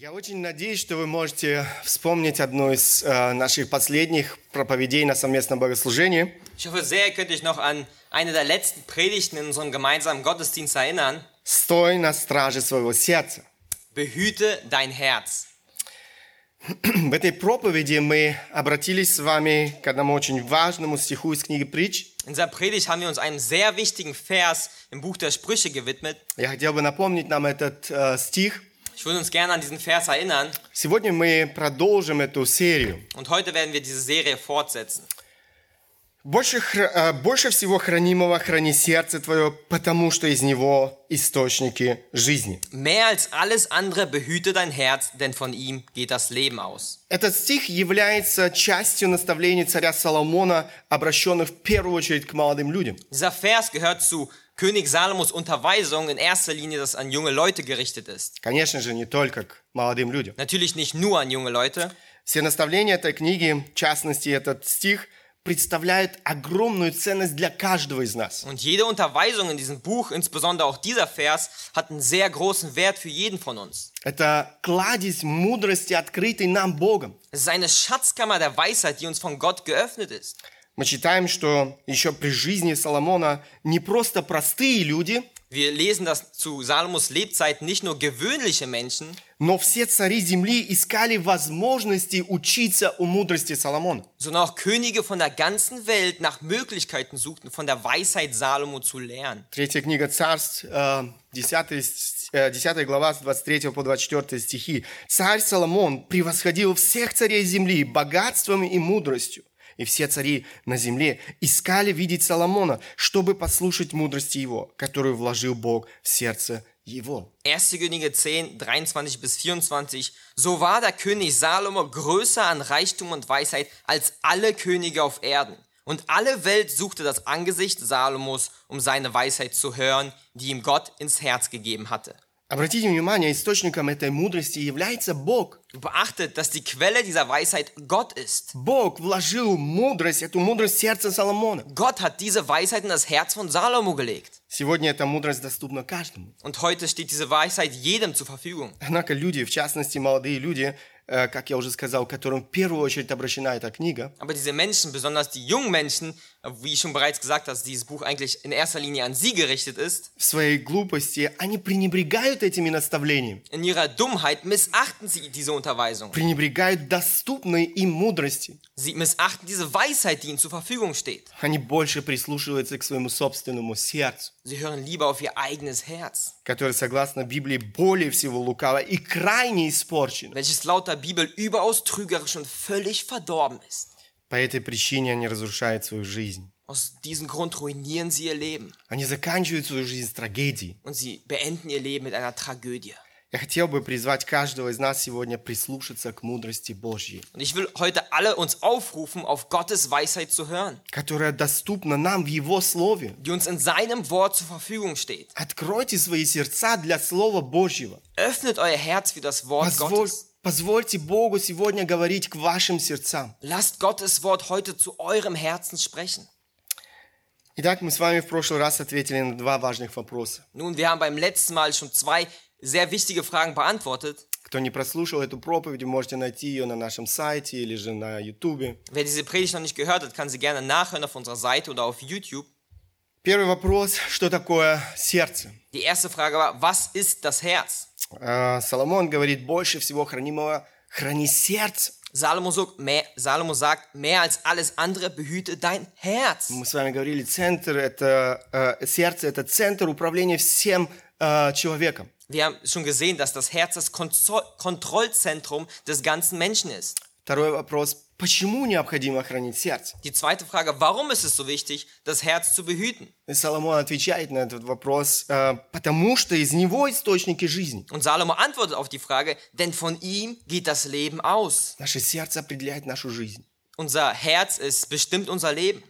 Я очень надеюсь, что вы можете вспомнить одну из э, наших последних проповедей на совместном богослужении. Ich hoffe sehr, ihr könnt euch noch an eine der letzten Predigten in unserem gemeinsamen Gottesdienst erinnern. «Стой на страже своего сердца». Behüte dein Herz. В этой проповеди мы обратились с вами к одному очень важному стиху из книги «Притч». In dieser Predigt haben wir uns einem sehr wichtigen Vers im Buch der Sprüche gewidmet. Я хотел бы напомнить нам этот э, стих. Ich würde uns gerne an diesen Vers erinnern Сегодня мы продолжим эту серию. und heute werden wir diese Serie fortsetzen. Больше, э, больше всего хранимого храни сердце твое, потому что из него источники жизни. Mehr als alles andere behüte dein Herz, denn von ihm geht das Leben aus. Этот стих является частью наставлений царя Соломона, обращенных в первую очередь к молодым людям. Dieser Vers gehört zu König Salomos Unterweisung in erster Linie, das an junge Leute gerichtet ist. Конечно же, не только к молодым людям. Natürlich nicht nur an junge Leute. Все наставления этой книги, в частности этот стих, представляют огромную ценность для каждого из нас. Und jede Unterweisung in diesem Buch, insbesondere auch dieser Vers, hat einen sehr großen Wert für jeden von uns. Это кладезь мудрости, открытой нам Богом. Es ist eine Schatzkammer der Weisheit, die uns von Gott geöffnet ist. Мы читаем, что еще при жизни Соломона не просто простые люди, Wir lesen, dass zu Salomos Lebzeiten nicht nur gewöhnliche Menschen, но все цари земли искали возможности учиться у мудрости Соломона. sondern auch Könige von der ganzen Welt nach Möglichkeiten suchten, von der Weisheit Salomo zu lernen. Третья книга Царств, э, 10, с- э, 10 глава с 23 по 24 стихи. Царь Соломон превосходил всех царей земли богатством и мудростью. И все цари на земле искали видеть Соломона, чтобы послушать мудрости его, которую вложил Бог в сердце его. 1. Könige 10, 23 bis 24. So war der König Salomo größer an Reichtum und Weisheit als alle Könige auf Erden. Und alle Welt suchte das Angesicht Salomos, um seine Weisheit zu hören, die ihm Gott ins Herz gegeben hatte. Обратите внимание, источником этой мудрости является Бог. Beachtet, dass die Quelle dieser Weisheit Gott ist. Бог вложил мудрость, эту мудрость в сердце Соломона. Gott hat diese Weisheit in das Herz von Salomo gelegt. Сегодня эта мудрость доступна каждому. Und heute steht diese Weisheit jedem zur Verfügung. Однако люди, в частности молодые люди, как я уже сказал, которым в первую очередь обращена эта книга, Aber diese Menschen, besonders die jungen Menschen, wie ich schon bereits gesagt habe, dieses Buch eigentlich in erster Linie an sie gerichtet ist, в своей глупости, они пренебрегают этими наставлениями, in ihrer Dummheit missachten sie diese Unterweisung. пренебрегают доступной им мудрости. Sie missachten diese Weisheit, die ihnen zur Verfügung steht. Они больше прислушиваются к своему собственному сердцу, Sie hören lieber auf ihr eigenes Herz, которое, согласно Библии, более всего лукаво и крайне испорчено. welches laut der Bibel überaus trügerisch und völlig verdorben ist. По этой причине они разрушают свою жизнь. Aus diesem Grund ruinieren sie ihr Leben Они заканчивают свою жизнь с трагедией. und sie beenden ihr Leben mit einer Tragödie. Я хотел бы призвать каждого из нас сегодня прислушаться к мудрости Божьей, Und ich will heute alle uns aufrufen, auf Gottes Weisheit zu hören, которая доступна нам в Его Слове. die uns in seinem Wort zur Verfügung steht. Откройте свои сердца для Слова Божьего. Öffnet euer Herz für das Wort Позволь- Gottes. позвольте Богу сегодня говорить к вашим сердцам. Lasst Gottes Wort heute zu eurem Herzen sprechen. Итак, мы с вами в прошлый раз ответили на два важных вопроса. Nun, wir haben beim letzten Mal schon zwei sehr wichtige Fragen beantwortet. Кто не прослушал эту проповедь, вы можете найти ее на нашем сайте или же на YouTube. Wer diese Predigt noch nicht gehört hat, kann sie gerne nachhören auf unserer Seite oder auf YouTube. Первый вопрос, что такое сердце? Die erste Frage war, was ist das Herz? Э, Соломон говорит, больше всего хранимого храни сердце. Salomo sagt, mehr, Salomo sagt, mehr als alles andere behüte dein Herz. Мы с вами говорили, центр это э, сердце, это центр управления всем э, человеком. Wir haben schon gesehen, dass das Herz das Kontro Kontrollzentrum des ganzen Menschen ist. Второй вопрос, почему необходимо хранить сердце? Die zweite Frage, warum ist es so wichtig, das Herz zu behüten? И Соломон отвечает на этот вопрос, э, потому что из него источники жизни. Und Salomo antwortet auf die Frage, denn von ihm geht das Leben aus. Наше сердце определяет нашу жизнь. Unser Herz ist bestimmt unser Leben.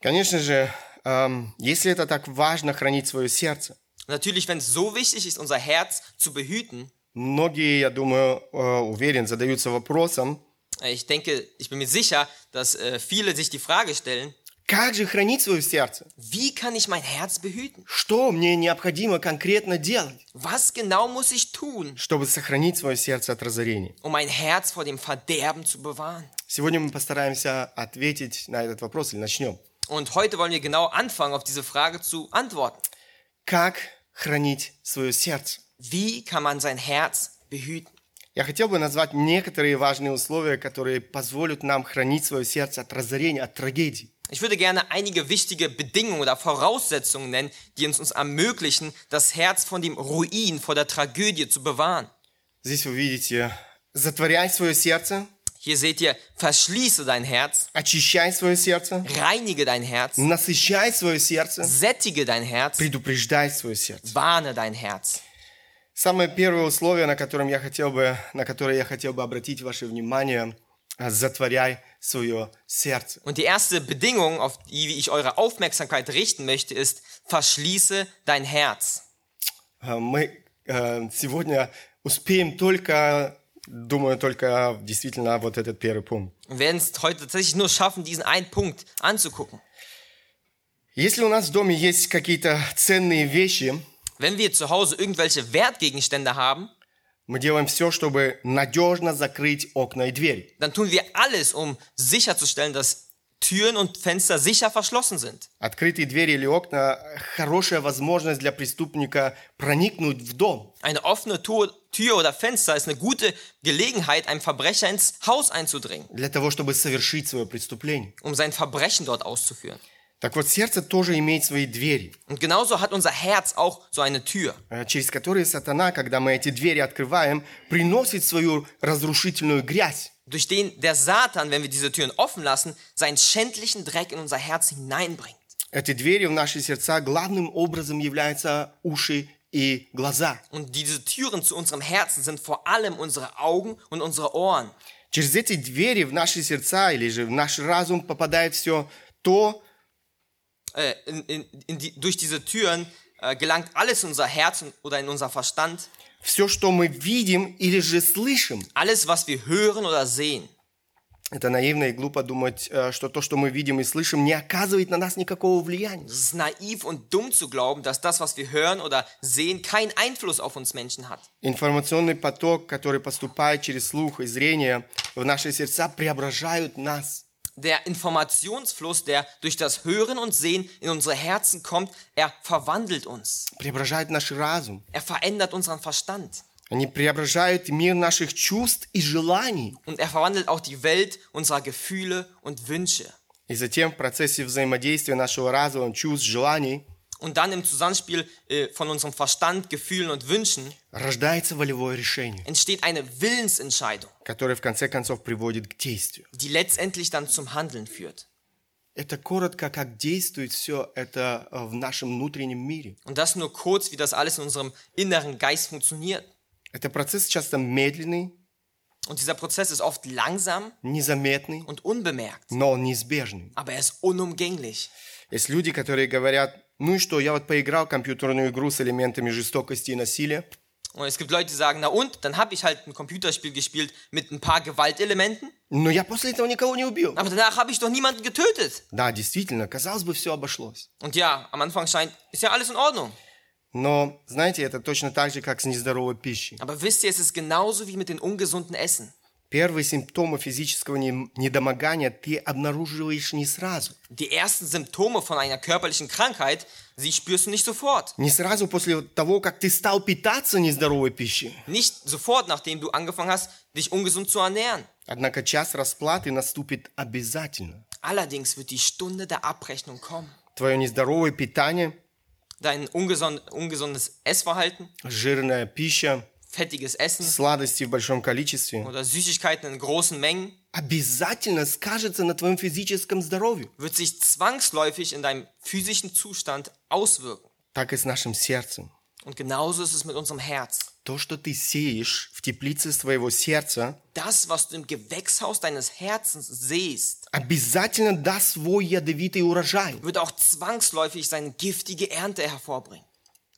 Конечно же, эм, если это так важно хранить свое сердце, Und natürlich, wenn es so wichtig ist, unser Herz zu behüten, многие, я думаю, э, уверен, задаются вопросом, äh, ich denke, ich bin mir sicher, dass äh, viele sich die Frage stellen, Как же хранить свое сердце? Wie kann ich mein Herz behüten? Что мне необходимо конкретно делать, Was genau muss ich tun, чтобы сохранить свое сердце от разорения? um mein Herz vor dem Verderben zu bewahren? Сегодня мы постараемся ответить на этот вопрос или начнем. Und heute wollen wir genau anfangen, auf diese Frage zu antworten. Как хранить свое сердце? Wie kann man sein Herz behüten? Я хотел бы назвать некоторые важные условия, которые позволят нам хранить свое сердце от разорения, от трагедий. Ich würde gerne einige wichtige Bedingungen oder Voraussetzungen nennen, die uns, uns ermöglichen, das Herz von dem Ruin, vor der Tragödie zu bewahren. Здесь вы видите, затворяй свое сердце, Hier seht ihr, verschließe dein Herz, очищай свое сердце, reinige dein Herz, насыщай свое сердце, sättige dein Herz, предупреждай свое сердце. warne dein Herz. Самое первое условие, на, котором я хотел бы, на которое я хотел бы обратить ваше внимание, а, затворяй свое сердце. Und die erste Bedingung, auf die ich eure Aufmerksamkeit richten möchte, ist, verschließe dein Herz. А, Мы э, сегодня успеем только, думаю, только действительно вот этот первый пункт. Wir werden es heute tatsächlich nur schaffen, diesen einen Punkt anzugucken. Если у нас в доме есть какие-то ценные вещи, Wenn wir zu Hause irgendwelche Wertgegenstände haben, мы делаем все, чтобы надежно закрыть окна и двери. dann tun wir alles, um sicherzustellen, dass Türen und Fenster sicher verschlossen sind. Открытые двери или окна – хорошая возможность для преступника проникнуть в дом. Eine offene Tür, Tür oder Fenster ist eine gute Gelegenheit, einem Verbrecher ins Haus einzudringen, для того, чтобы совершить свое преступление. um sein Verbrechen dort auszuführen. Так вот, сердце тоже имеет свои двери, Und genauso hat unser Herz auch so eine Tür, э, через которые сатана, когда мы эти двери открываем, приносит свою разрушительную грязь. durch den der Satan, wenn wir diese Türen offen lassen, seinen schändlichen Dreck in unser Herz hineinbringt. Эти двери в наши сердца главным образом являются уши и глаза. Und diese Türen zu unserem Herzen sind vor allem unsere Augen und unsere Ohren. Через эти двери в наши сердца или же в наш разум попадает все то, Äh, in, in, in die, durch diese Türen äh, gelangt alles in unser Herz und- oder in unser Verstand. все, что мы видим или же слышим. Alles, was wir hören oder sehen. Это наивно и глупо думать, э, что то, что мы видим и слышим, не оказывает на нас никакого влияния. Es ist naiv und dumm zu glauben, dass das, was wir hören oder sehen, keinen Einfluss auf uns Menschen hat. Информационный поток, который поступает через слух и зрение в наши сердца, преображают нас. Der Informationsfluss, der durch das Hören und Sehen in unsere Herzen kommt, er verwandelt uns. преображают наш разум. Er verändert unseren Verstand. Они преображают мир наших чувств и желаний. Und er verwandelt auch die Welt unserer Gefühle und Wünsche. И затем в процессе взаимодействия нашего разума, чувств, желаний Und dann im Zusammenspiel äh, von unserem Verstand, Gefühlen und Wünschen рождается волевое решение, entsteht eine Willensentscheidung, которое в конце концов приводит к действию. die letztendlich dann zum Handeln führt. Это коротко, как действует все это э, в нашем внутреннем мире. Und das nur kurz, wie das alles in unserem inneren Geist funktioniert. Это процесс часто медленный, Und dieser Prozess ist oft langsam незаметный, und unbemerkt, но он неизбежный. aber er ist unumgänglich. Есть люди, которые говорят, ну и что, я вот поиграл в компьютерную игру с элементами жестокости и насилия, Und es gibt Leute, die sagen, na und, dann habe ich halt ein Computerspiel gespielt mit ein paar Gewaltelementen, но я после этого никого не убил. aber danach habe ich doch niemanden getötet. Да, действительно, казалось бы, все обошлось. Und ja, am Anfang scheint, ist ja alles in Ordnung. Но, знаете, это точно так же, как с нездоровой пищей. Aber wisst ihr, es ist genauso wie mit den ungesunden Essen. Первые симптомы физического не- недомогания ты обнаруживаешь не сразу. Die ersten Symptome von einer körperlichen Krankheit, sie spürst du nicht sofort. Не сразу после того, как ты стал питаться нездоровой пищей. Nicht sofort, nachdem du angefangen hast, dich ungesund zu ernähren. Однако час расплаты наступит обязательно. Allerdings wird die Stunde der Abrechnung kommen. Твое нездоровое питание, Dein ungeson ungesundes Essverhalten, жирная пища, fettiges Essen сладости в большом количестве oder Süßigkeiten in großen Mengen обязательно скажется на твоем физическом здоровье. wird sich zwangsläufig in deinem physischen Zustand auswirken. Так и с нашим сердцем. Und genauso ist es mit unserem Herz. То, что ты сеешь в теплице своего сердца, Das, was du im Gewächshaus deines Herzens sähst, обязательно даст свой ядовитый урожай. wird auch zwangsläufig seine giftige Ernte hervorbringen.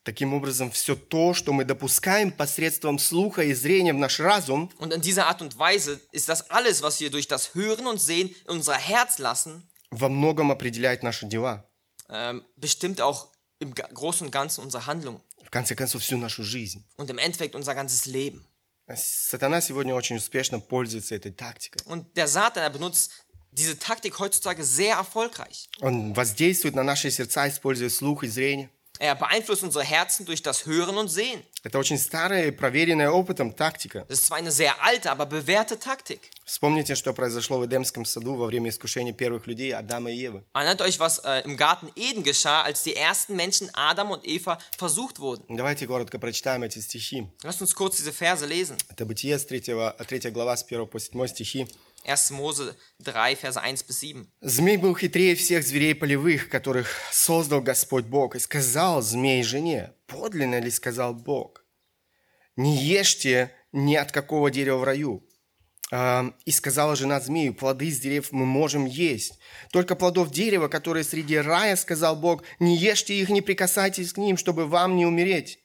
Таким образом, все то, что мы допускаем посредством слуха и зрения в наш разум, Und in dieser Art und Weise ist das alles, was wir durch das Hören und Sehen in unser Herz lassen, во многом определяет наши дела. ähm, bestimmt auch im Großen und Ganzen unsere Handlung В конце концов, всю нашу жизнь. und im Endeffekt unser ganzes Leben. А Сатана сегодня очень успешно пользуется этой тактикой. Und der Satan, er benutzt diese Taktik heutzutage sehr erfolgreich. Он воздействует на наши сердца, используя слух и зрение. Er beeinflusst unsere Herzen durch das Hören und Sehen. Это очень старая и проверенная опытом тактика. Das ist zwar eine sehr alte, aber bewährte Taktik. Вспомните, что произошло в Эдемском саду во время искушения первых людей, Адама и Евы. Erinnert euch, was äh, im Garten Eden geschah, als die ersten Menschen Adam und Eva versucht wurden. Давайте коротко прочитаем эти стихи. Lasst uns kurz diese Verse lesen. Это Бытие с 3, 3 глава с 1 по 7 стихи. 1. Mose 3, Verse 1 bis 7. Змей был хитрее всех зверей полевых, которых создал Господь Бог, и сказал змей жене, подлинно ли сказал Бог, не ешьте ни от какого дерева в раю. А, И сказала жена змею, плоды с дерев мы можем есть. Только плодов дерева, которые среди рая, сказал Бог, не ешьте их, не прикасайтесь к ним, чтобы вам не умереть.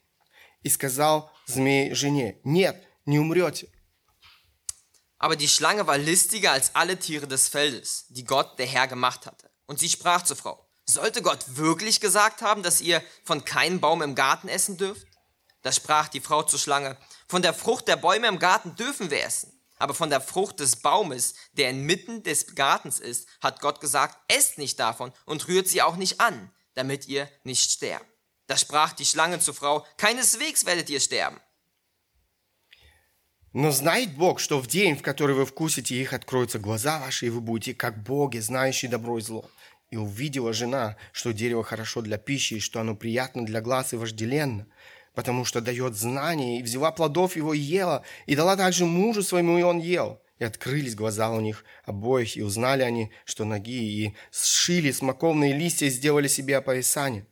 И сказал змей жене, нет, не умрете. Aber die Schlange war listiger als alle Tiere des Feldes, die Gott, der Herr, gemacht hatte. Und sie sprach zur Frau, sollte Gott wirklich gesagt haben, dass ihr von keinem Baum im Garten essen dürft? Da sprach die Frau zur Schlange, von der Frucht der Bäume im Garten dürfen wir essen. Aber von der Frucht des Baumes, der inmitten des Gartens ist, hat Gott gesagt, esst nicht davon und rührt sie auch nicht an, damit ihr nicht sterbt. Da sprach die Schlange zur Frau, keineswegs werdet ihr sterben. Но знает Бог, что в день, в который вы вкусите их, откроются глаза ваши, и вы будете как боги, знающие добро и зло. И увидела жена, что дерево хорошо для пищи, и что оно приятно для глаз и вожделенно, потому что дает знание, и взяла плодов его и ела, и дала также мужу своему, и он ел. И открылись глаза у них обоих, и узнали они, что ноги, и сшили смоковные листья, и сделали себе опоясание.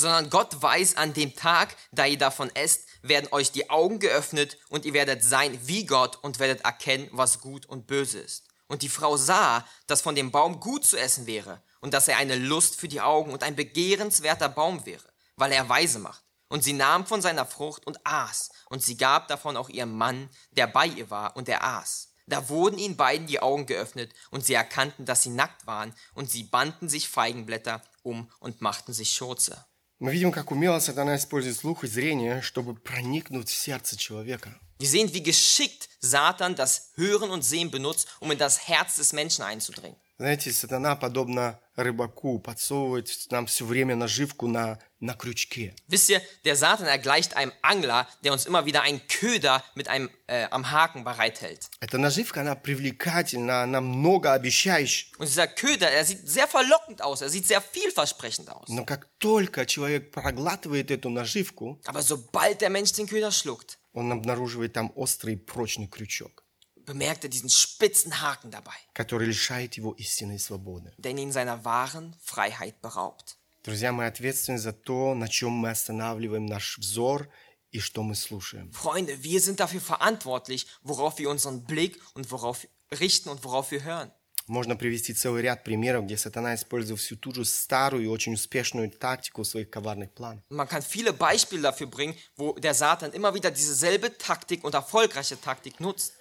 Sondern Gott weiß, an dem Tag, da ihr davon esst, werden euch die Augen geöffnet und ihr werdet sein wie Gott und werdet erkennen, was gut und böse ist. Und die Frau sah, dass von dem Baum gut zu essen wäre und dass er eine Lust für die Augen und ein begehrenswerter Baum wäre, weil er weise macht. Und sie nahm von seiner Frucht und aß, und sie gab davon auch ihrem Mann, der bei ihr war, und er aß. Da wurden ihnen beiden die Augen geöffnet, und sie erkannten, dass sie nackt waren, und sie banden sich Feigenblätter um und machten sich Schurze. Мы видим, как умело сатана использует слух и зрение, чтобы проникнуть в сердце человека. Wir sehen, wie geschickt Satan das Hören und Sehen benutzt, um in das Herz des Menschen einzudringen. Знаете, сатана, подобно рыбаку, подсовывает нам все время наживку на, на крючке. Wisst ihr, der Satan er gleicht einem Angler, der uns immer wieder einen Köder mit einem äh, am Haken bereithält. Эта наживка, она привлекательна, она многообещающая. Und dieser Köder, er sieht sehr verlockend aus, er sieht sehr vielversprechend aus. Но как только человек проглатывает эту наживку, Aber sobald der Mensch den Köder schluckt, он обнаруживает там острый прочный крючок, bemerkt er diesen spitzen Haken dabei, который лишает его истинной свободы. der ihn seiner wahren Freiheit beraubt. Друзья, мы ответственны за то, на чем мы останавливаем наш взор и что мы слушаем. Freunde, wir sind dafür verantwortlich, worauf wir unseren Blick und worauf richten und worauf wir hören. Можно привести целый ряд примеров, где сатана использовал всю ту же старую и очень успешную тактику в своих коварных планах. Und man kann viele Beispiele dafür bringen, wo der Satan immer wieder dieselbe Taktik und erfolgreiche Taktik nutzt.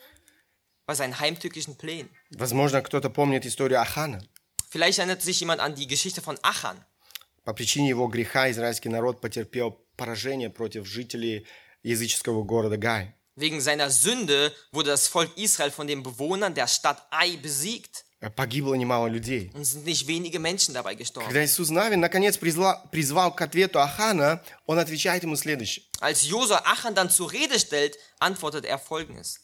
Bei seinen heimtückischen Plänen. Возможно, кто-то помнит историю Ахана. Vielleicht erinnert sich jemand an die Geschichte von Achan. По причине его греха израильский народ потерпел поражение против жителей языческого города Гай. Wegen seiner Sünde wurde das Volk Israel von den Bewohnern der Stadt Ai besiegt Погибло немало людей. und sind nicht wenige Menschen dabei gestorben. Когда Иисус Навин наконец призла- призвал к ответу Ахана, он отвечает ему следующее. Als Josua Achan dann zur Rede stellt, antwortet er folgendes.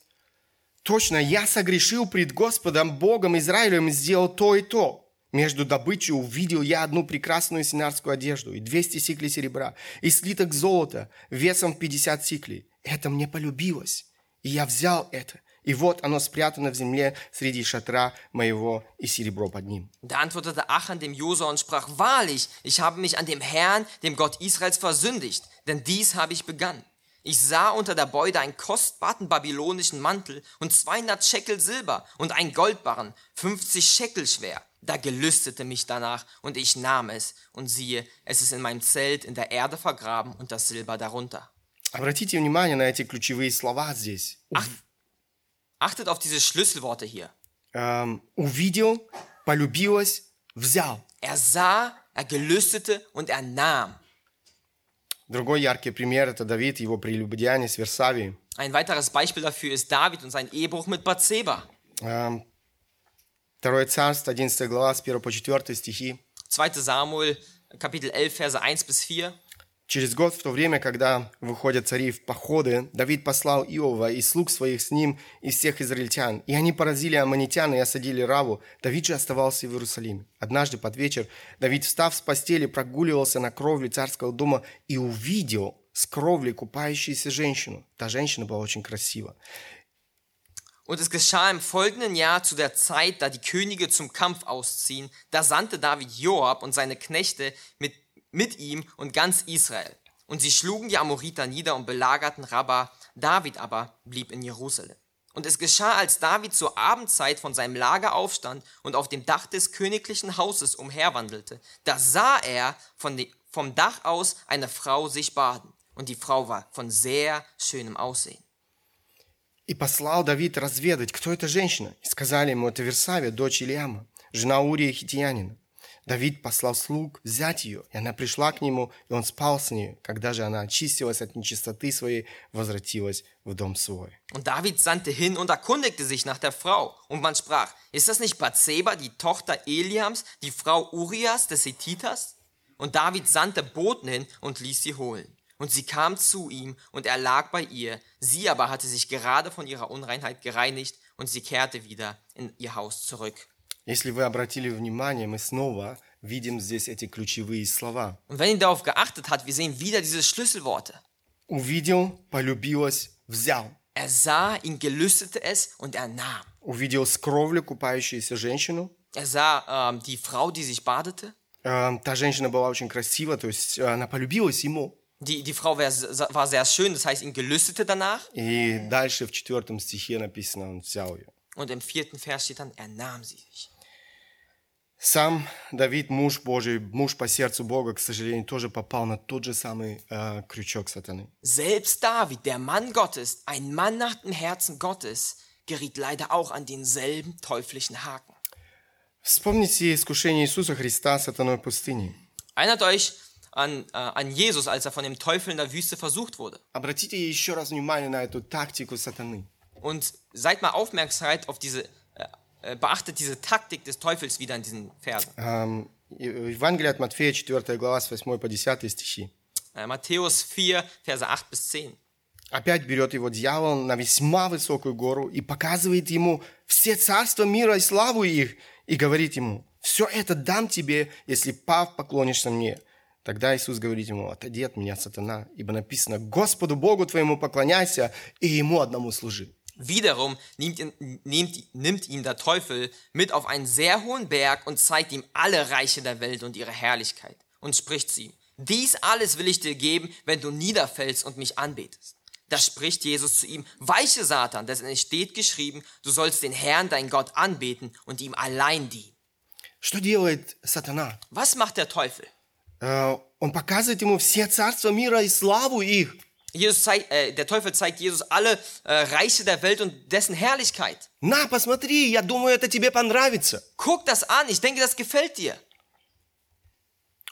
Точно, я согрешил пред Господом, Богом Израилем, сделал то и то. Между добычей увидел я одну прекрасную синарскую одежду и 200 сиклей серебра, и слиток золота весом в 50 сиклей. Это мне полюбилось, и я взял это. И вот оно спрятано в земле среди шатра моего и серебро под ним. Da antwortete Achan dem Josua und sprach, Wahrlich, ich habe mich an dem Herrn, dem Gott Israels, versündigt, denn dies habe ich begangen. Ich sah unter der Beute einen kostbaren babylonischen Mantel und 200 Schekel Silber und einen Goldbarren, 50 Schekel schwer. Da gelüstete mich danach und ich nahm es und siehe, es ist in meinem Zelt in der Erde vergraben und das Silber darunter. Обратите внимание на эти ключевые слова здесь. Achtet auf diese Schlüsselworte hier. Эм, увидел, полюбилось, взял. Er sah, er gelüstete und er nahm. Другой яркий пример – это Давид, его прелюбодеяние с Версавией. Ein weiteres Beispiel dafür ist David und sein Ehebruch mit Bathseba. Эм, Второе царство, 11 глава, с 1 по 4 стихи. 2. Samuel, Kapitel 11, Verse 1 bis 4. Через год, в то время, когда выходят цари в походы, Давид послал Иова и слуг своих с ним и всех израильтян. И они поразили аммонитян и осадили Раву. Давид же оставался в Иерусалиме. Однажды под вечер Давид, встав с постели, прогуливался на кровле царского дома и увидел с кровли купающуюся женщину. Та женщина была очень красива. Und es geschah im folgenden Jahr zu der Zeit, da die Könige zum Kampf ausziehen, da sandte David Joab und seine Knechte mit, mit ihm und ganz Israel. Und sie schlugen die Amoriter nieder und belagerten Rabba. David aber blieb in Jerusalem. Und es geschah, als David zur Abendzeit von seinem Lager aufstand und auf dem Dach des königlichen Hauses umherwandelte, da sah er von de, vom Dach aus eine Frau sich baden. Und die Frau war von sehr schönem Aussehen. И послал Давид разведать, кто эта женщина. И сказали ему, это Версавия, дочь Ильяма, жена Урия Хитиянина. Давид послал слуг взять ее, и она пришла к нему, и он спал с ней. Когда же она очистилась от нечистоты своей, возвратилась в дом свой. Und David sandte hin und erkundigte sich nach der Frau. Und man sprach, ist das nicht Bathseba, die Tochter Eliams, die Frau Urias des Hethiters? Und David sandte Boten hin und ließ sie holen. Und sie kam zu ihm, und er lag bei ihr. Sie aber hatte sich gerade von ihrer Unreinheit gereinigt, und sie kehrte wieder in ihr Haus zurück. Если вы обратили внимание, мы снова видим здесь эти ключевые слова. Und wenn ihr darauf geachtet habt, wir sehen wieder diese Schlüsselworte. Увидел, полюбилась, взял. Er sah, ihn gelüstete es und er nahm. Увидел с кровли купающуюся женщину. Er sah ähm, die Frau, die sich badete. Э, Та женщина была очень красива, то есть э, она полюбилась ему. Die, die Frau wär, war sehr schön, das heißt, ihn gelüstete danach. И дальше в четвертом стихе написано, он взял ее. Und im vierten Vers steht dann, er nahm sie sich. Сам Давид, муж Божий, муж по сердцу Бога, к сожалению, тоже попал на тот же самый э, крючок сатаны. Selbst David, der Mann Gottes, ein Mann nach dem Herzen Gottes, geriet leider auch an denselben teuflischen Haken. Вспомните искушение Иисуса Христа сатаной в пустыне. Erinnert euch an, äh, an Jesus, als er von dem Teufel in der Wüste versucht wurde. Обратите еще раз внимание на эту тактику сатаны. Und seid mal aufmerksam auf diese, äh, äh, beachtet diese Taktik des Teufels wieder in diesen Versen. Эм, и- Евангелие от Матфея, 4 глава, с 8 по 10 стихи. Äh, Matthäus 4, Verse 8 bis 10. Опять берет его дьявол на весьма высокую гору и показывает ему все царства мира и славу их, и говорит ему, все это дам тебе, если пав поклонишься мне. Тогда Иисус говорит ему, отойди от меня, сатана, ибо написано, Господу Богу твоему поклоняйся и Ему одному служи. Wiederum nimmt, ihn- nimmt, nimmt ihn der Teufel mit auf einen sehr hohen Berg und zeigt ihm alle Reiche der Welt und ihre Herrlichkeit und spricht zu ihm, dies alles will ich dir geben, wenn du niederfällst und mich anbetest. Da spricht Jesus zu ihm, weiche Satan, denn es steht geschrieben, du sollst den Herrn, dein Gott, anbeten und ihm allein dienen. Что делает сатана? Was macht der Teufel? Э, Он показывает ему все царства мира и славу их. Jesus zeigt, äh, der Teufel zeigt Jesus alle äh, Reiche der Welt und dessen Herrlichkeit. На, посмотри, я думаю, это тебе понравится. Guck das an, ich denke, das gefällt dir.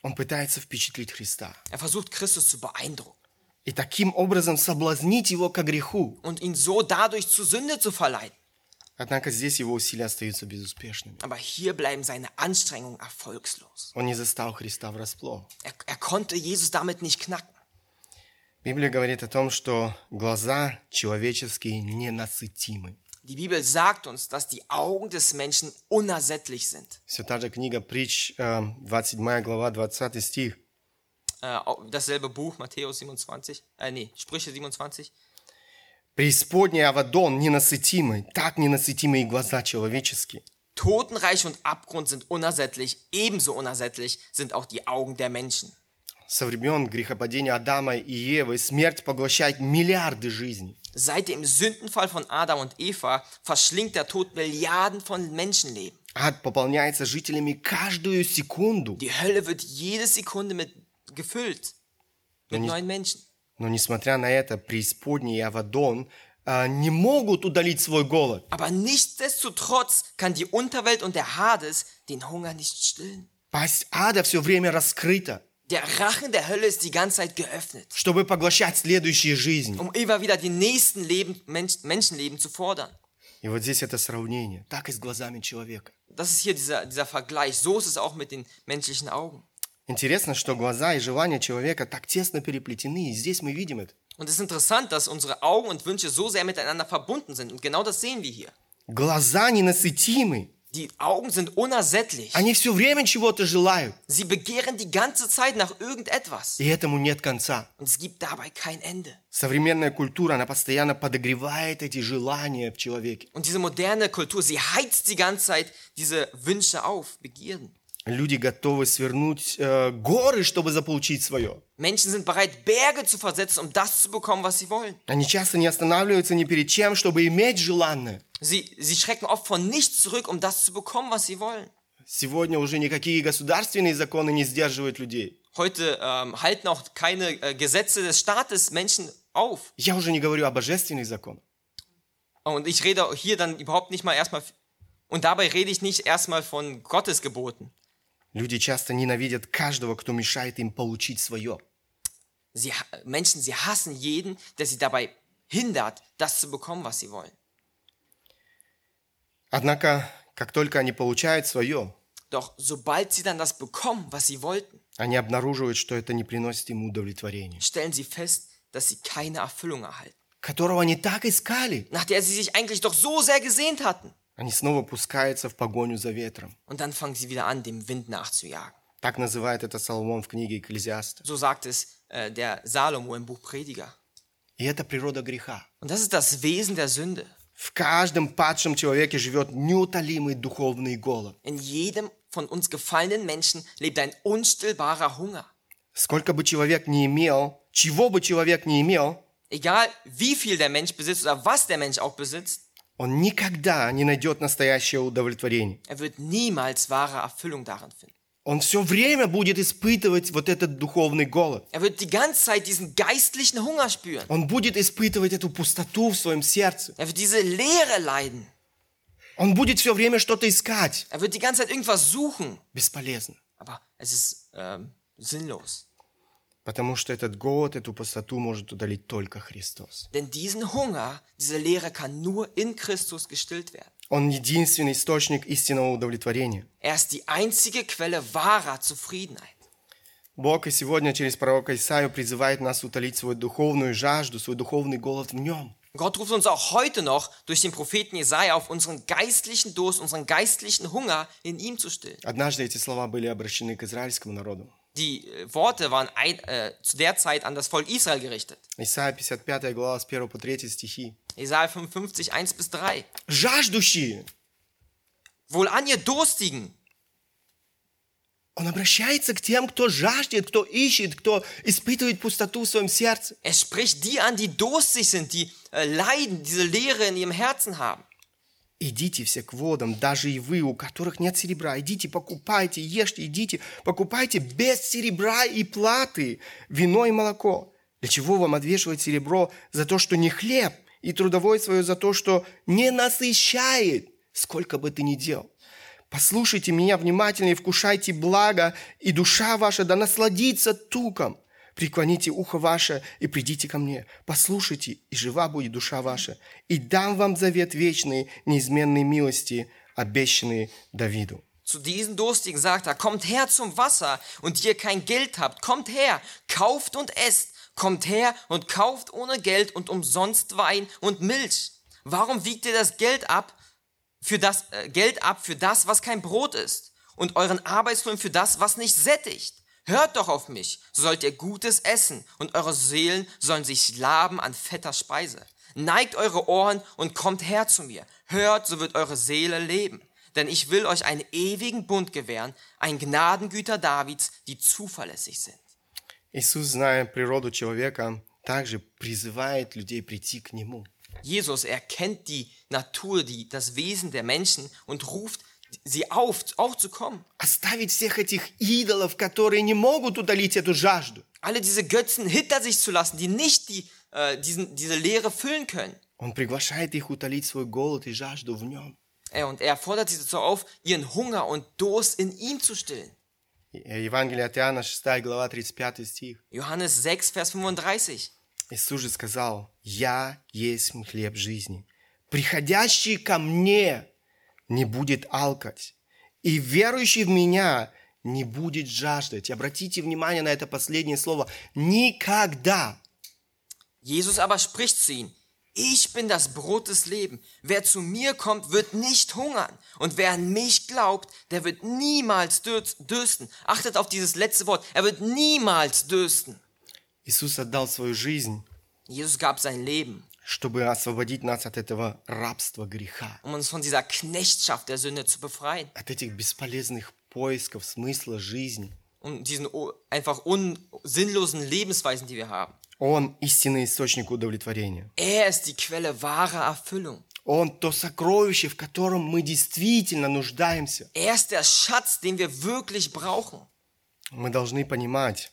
Он пытается впечатлить Христа. Er versucht Christus zu beeindrucken И таким образом соблазнить его ко греху. und ihn so dadurch zur Sünde zu verleiten. Однако здесь его усилия остаются безуспешными. Aber hier bleiben seine Anstrengungen erfolgslos. Он не застал Христа врасплох. Er, er konnte Jesus damit nicht knacken. Библия говорит о том, что глаза человеческие ненасытимы. Die Bibel sagt uns, dass die Augen des Menschen unersättlich sind. Все та же книга Притч, э, 27 глава, 20 стих. Äh, au- dasselbe Buch, Matthäus 27, äh, nee, Sprüche 27. Преисподняя Авадон ненасытимый, так ненасытимы и глаза человеческие. Totenreich und Abgrund sind unersättlich, ebenso unersättlich sind auch die Augen der Menschen. Со времен грехопадения Адама и Евы смерть поглощает миллиарды жизней. Seit dem Sündenfall von Adam und Eva verschlingt der Tod Milliarden von Menschenleben. Ад пополняется жителями каждую секунду. Die Hölle wird jede Sekunde mit gefüllt mit nicht- neuen Menschen. Но несмотря на это, преисподняя и Авадон а, не могут удалить свой голод. Aber nichtsdestotrotz kann die Unterwelt und der Hades den Hunger nicht stillen. Пасть ада все время раскрыта, Der Rachen der Hölle ist die ganze Zeit geöffnet, чтобы поглощать следующие жизни. um immer wieder die nächsten Leben, Mensch, Menschenleben zu fordern. И вот здесь это сравнение. Так и с глазами человека. Das ist hier dieser, dieser Vergleich. So ist es auch mit den menschlichen Augen. Интересно, что глаза и желания человека так тесно переплетены, и здесь мы видим это. Und es ist interessant, dass unsere Augen und Wünsche so sehr miteinander verbunden sind. Und genau das sehen wir hier. Глаза ненасытимы. Die Augen sind unersättlich. Они все время чего-то желают, Sie begehren die ganze Zeit nach irgendetwas. и этому нет конца. Und es gibt dabei kein Ende. Современная культура, она постоянно подогревает эти желания в человеке. Und diese moderne Kultur, sie heizt die ganze Zeit diese Wünsche auf, Begierden. Люди готовы свернуть э, горы, чтобы заполучить свое. Menschen sind bereit, Berge zu versetzen, um das zu bekommen, was sie wollen. Они часто не останавливаются ни перед чем, чтобы иметь желанное. Sie, sie schrecken oft von nichts zurück, um das zu bekommen, was sie wollen. Сегодня уже никакие государственные законы не сдерживают людей. Heute ähm, halten auch keine äh, Gesetze des Staates Menschen auf. Я уже не говорю о божественных законах. Und ich rede hier dann überhaupt nicht mal erstmal, und dabei rede ich nicht erstmal von Gottes Geboten. Люди часто ненавидят каждого, кто мешает им получить свое. Sie, Menschen, sie hassen jeden, der sie dabei hindert, das zu bekommen, was sie wollen. Однако, как только они получают свое, Doch sobald sie dann das bekommen, was sie wollten, они обнаруживают, что это не приносит им удовлетворения, stellen sie fest, dass sie keine Erfüllung erhalten, которого они так искали. nach der sie sich eigentlich doch so sehr gesehnt hatten. Они снова пускаются в погоню за ветром. Und dann fangen sie wieder an, dem Wind nachzujagen. Так называет это Соломон в книге Экклезиаста. So sagt es äh, der Salomo im Buch Prediger. И это природа греха. Und das ist das Wesen der Sünde. В каждом падшем человеке живет неутолимый духовный голод. In jedem von uns gefallenen Menschen lebt ein unstillbarer Hunger. Сколько бы человек не имел, чего бы человек не имел, Egal wie viel der Mensch besitzt oder was der Mensch auch besitzt, он никогда не найдет настоящее удовлетворение. er wird niemals wahre Erfüllung darin finden. Он все время будет испытывать вот этот духовный голод. Er wird die ganze Zeit diesen geistlichen Hunger spüren. Он будет испытывать эту пустоту в своем сердце. Er wird diese Leere leiden. Он будет все время что-то искать. Er wird die ganze Zeit irgendwas suchen. Бесполезно. Aber es ist ähm, sinnlos. Потому что этот голод, эту пустоту может удалить только Христос. Denn diesen Hunger, diese Leere kann nur in Christus gestillt werden. Он единственный источник истинного удовлетворения. Er ist die einzige Quelle wahrer Zufriedenheit. Бог и сегодня через пророка Исаию призывает нас утолить свою духовную жажду, свой духовный голод в нем. Gott ruft uns auch heute noch durch den Propheten Jesaja auf, unseren geistlichen Durst, unseren geistlichen Hunger in ihm zu stillen. Однажды эти слова были обращены к израильскому народу. Die äh, Worte waren ein, äh, zu der Zeit an das Volk Israel gerichtet. Исайя 55 глава с 1 по 3 стихи. Jesaja 55, 1 bis 3. Жаждущие! Wohlan ihr Durstigen, Он обращается к тем, кто жаждет, кто ищет, кто испытывает пустоту в своем сердце. er spricht die an, die durstig sind, die äh, leiden, diese Leere in ihrem Herzen haben. Идите все к водам, даже и вы, у которых нет серебра. Идите, покупайте, ешьте, идите, покупайте без серебра и платы вино и молоко. Для чего вам отвешивать серебро за то, что не хлеб, и трудовое свое за то, что не насыщает, сколько бы ты ни делал? Послушайте меня внимательно и вкушайте благо, и душа ваша да насладится туком. Преклоните ухо ваше и придите ко мне. Послушайте, и жива будет душа ваша. И дам вам завет вечный, неизменной милости, обещанный Давиду. Zu diesen Durstigen sagt er, kommt her zum Wasser und ihr kein Geld habt, kommt her, kauft und esst, kommt her und kauft ohne Geld und umsonst Wein und Milch. Warum wiegt ihr das Geld ab für das äh, Geld ab für das, was kein Brot ist und euren Arbeitslohn für das, was nicht sättigt? Hört doch auf mich, so sollt ihr Gutes essen und eure Seelen sollen sich laben an fetter Speise. Neigt eure Ohren und kommt her zu mir. Hört, so wird eure Seele leben. Denn ich will euch einen ewigen Bund gewähren, ein Gnadengüter Davids, die zuverlässig sind. Иисус, зная природу человека, также призывает людей прийти к Нему. Jesus erkennt die Natur, die, das Wesen der Menschen und ruft sie auf, auch zu kommen. Оставить всех этих идолов, которые не могут удалить эту жажду. Alle diese Götzen hinter sich zu lassen, die nicht die, äh, diesen, diese Leere füllen können. Он приглашает их утолить свой голод и жажду в нем. Äh, Und er fordert sie dazu auf, ihren Hunger und Durst in ihm zu stillen. Э, Евангелие от Иоанна, 6 глава, 35 стих. Johannes 6, Vers 35. Иисус же сказал, «Я есть хлеб жизни. Приходящий ко мне не будет алкать, и верующий в меня не будет жаждать». Обратите внимание на это последнее слово. «Никогда». Jesus aber spricht zu ihnen, ich bin das Brot des Lebens. Wer zu mir kommt, wird nicht hungern. Und wer an mich glaubt, der wird niemals dür- dürsten. Achtet auf dieses letzte Wort. Er wird niemals dürsten. Jesus gab sein Leben, чтобы освободить нас от этого рабства греха, um uns von dieser Knechtschaft der Sünde zu befreien. от этих бесполезных поисков смысла жизни. Um diesen einfach un sinnlosen Lebensweisen, die wir haben. Он истинный источник удовлетворения. Er ist die Quelle wahrer Erfüllung. Он то сокровище, в котором мы действительно нуждаемся. Er ist der Schatz, den wir wirklich brauchen. Мы должны понимать,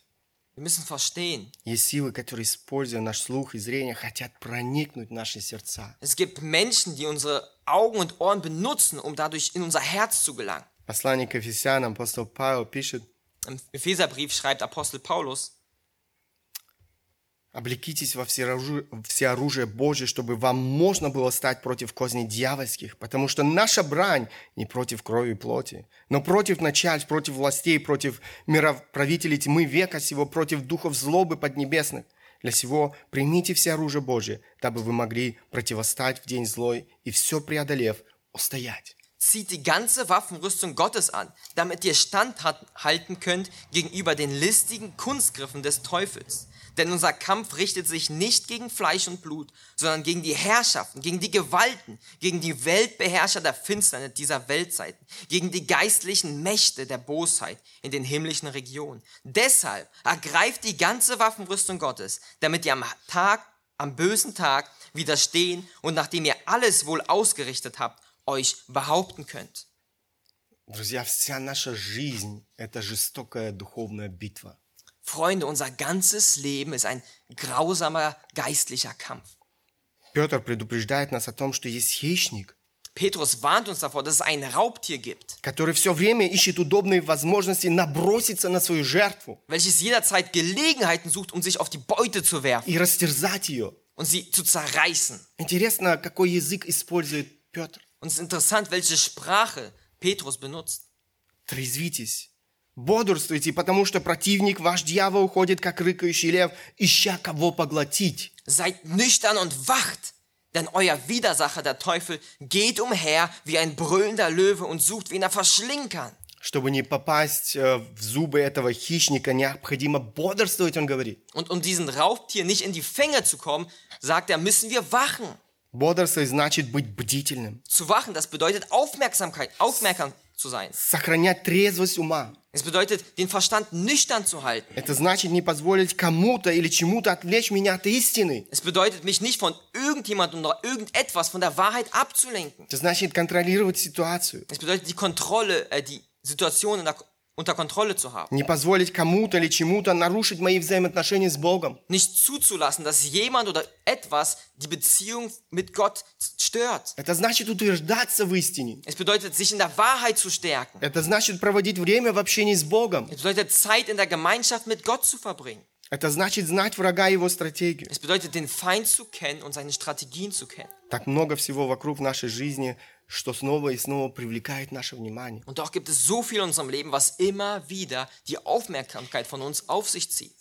Wir müssen verstehen, есть силы, которые, используя наш слух и зрение, хотят проникнуть в наши сердца. es gibt Menschen, die unsere Augen und Ohren benutzen, um dadurch in unser Herz zu gelangen. Послание к Ефесянам, апостол Павел пишет, Im Epheserbrief schreibt Apostel Paulus, «Облекитесь во всеоружие, всеоружие Божие, чтобы вам можно было стать против козней дьявольских, потому что наша брань не против крови и плоти, но против начальств, против властей, против мировправителей тьмы века сего, против духов злобы поднебесных. Для сего примите все оружие Божие, дабы вы могли противостать в день злой и все преодолев, устоять». zieht die ganze Waffenrüstung Gottes an, damit ihr standhalten könnt gegenüber den listigen Kunstgriffen des Teufels. Denn unser Kampf richtet sich nicht gegen Fleisch und Blut, sondern gegen die Herrschaften, gegen die Gewalten, gegen die Weltbeherrscher der Finsternis dieser Weltzeiten, gegen die geistlichen Mächte der Bosheit in den himmlischen Regionen. Deshalb ergreift die ganze Waffenrüstung Gottes, damit ihr am Tag, am bösen Tag widerstehen und nachdem ihr alles wohl ausgerichtet habt, euch behaupten könnt. Друзья, вся наша жизнь – это жестокая духовная битва. Freunde, unser ganzes Leben ist ein grausamer geistlicher Kampf. Петр предупреждает нас о том, что есть хищник, Petrus warnt uns davor, dass es ein Raubtier gibt, который все время ищет удобные возможности наброситься на свою жертву welches jederzeit Gelegenheiten sucht, um sich auf die Beute zu werfen и растерзать ее. und sie zu zerreißen. Интересно, какой язык использует Петр. Und es ist interessant, welche Sprache Petrus benutzt. Трезвитесь, бодрствуйте, потому что противник, ваш дьявол, уходит, как рыкающий лев, ища кого поглотить. Seid nüchtern und wacht, denn euer Widersacher, der Teufel, geht umher wie ein brüllender Löwe und sucht, wen er verschlingen kann. Чтобы не попасть э, в зубы этого хищника, необходимо бодрствовать, он говорит. Und um diesen Raubtier nicht in die Fänge zu kommen, sagt er, müssen wir wachen. Бодрствовать значит быть бдительным, Zu wachen, das bedeutet Aufmerksamkeit, aufmerksam zu sein. сохранять трезвость ума. Es bedeutet, den Verstand nüchtern zu halten. Это значит не позволить кому-то или чему-то отвлечь меня от истины. Es bedeutet, mich nicht von irgendjemandem oder irgendetwas von der Wahrheit abzulenken. Это значит контролировать ситуацию. Es bedeutet, die Kontrolle, äh, die Situation in der, unter Kontrolle zu haben. Не позволить кому-то или чему-то нарушить мои взаимоотношения с Богом. Nicht zuzulassen, dass jemand oder etwas die Beziehung mit Gott stört. Это значит утверждаться в истине. Es bedeutet, sich in der Wahrheit zu stärken. Это значит проводить время в общении с Богом. Es bedeutet, Zeit in der Gemeinschaft mit Gott zu verbringen. Это значит знать врага и его стратегию. Es bedeutet, den Feind zu kennen und seine Strategien zu kennen. Так много всего вокруг нашей жизни, что снова и снова привлекает наше внимание. Und doch gibt es so viel in unserem Leben, was immer wieder die Aufmerksamkeit von uns auf sich zieht.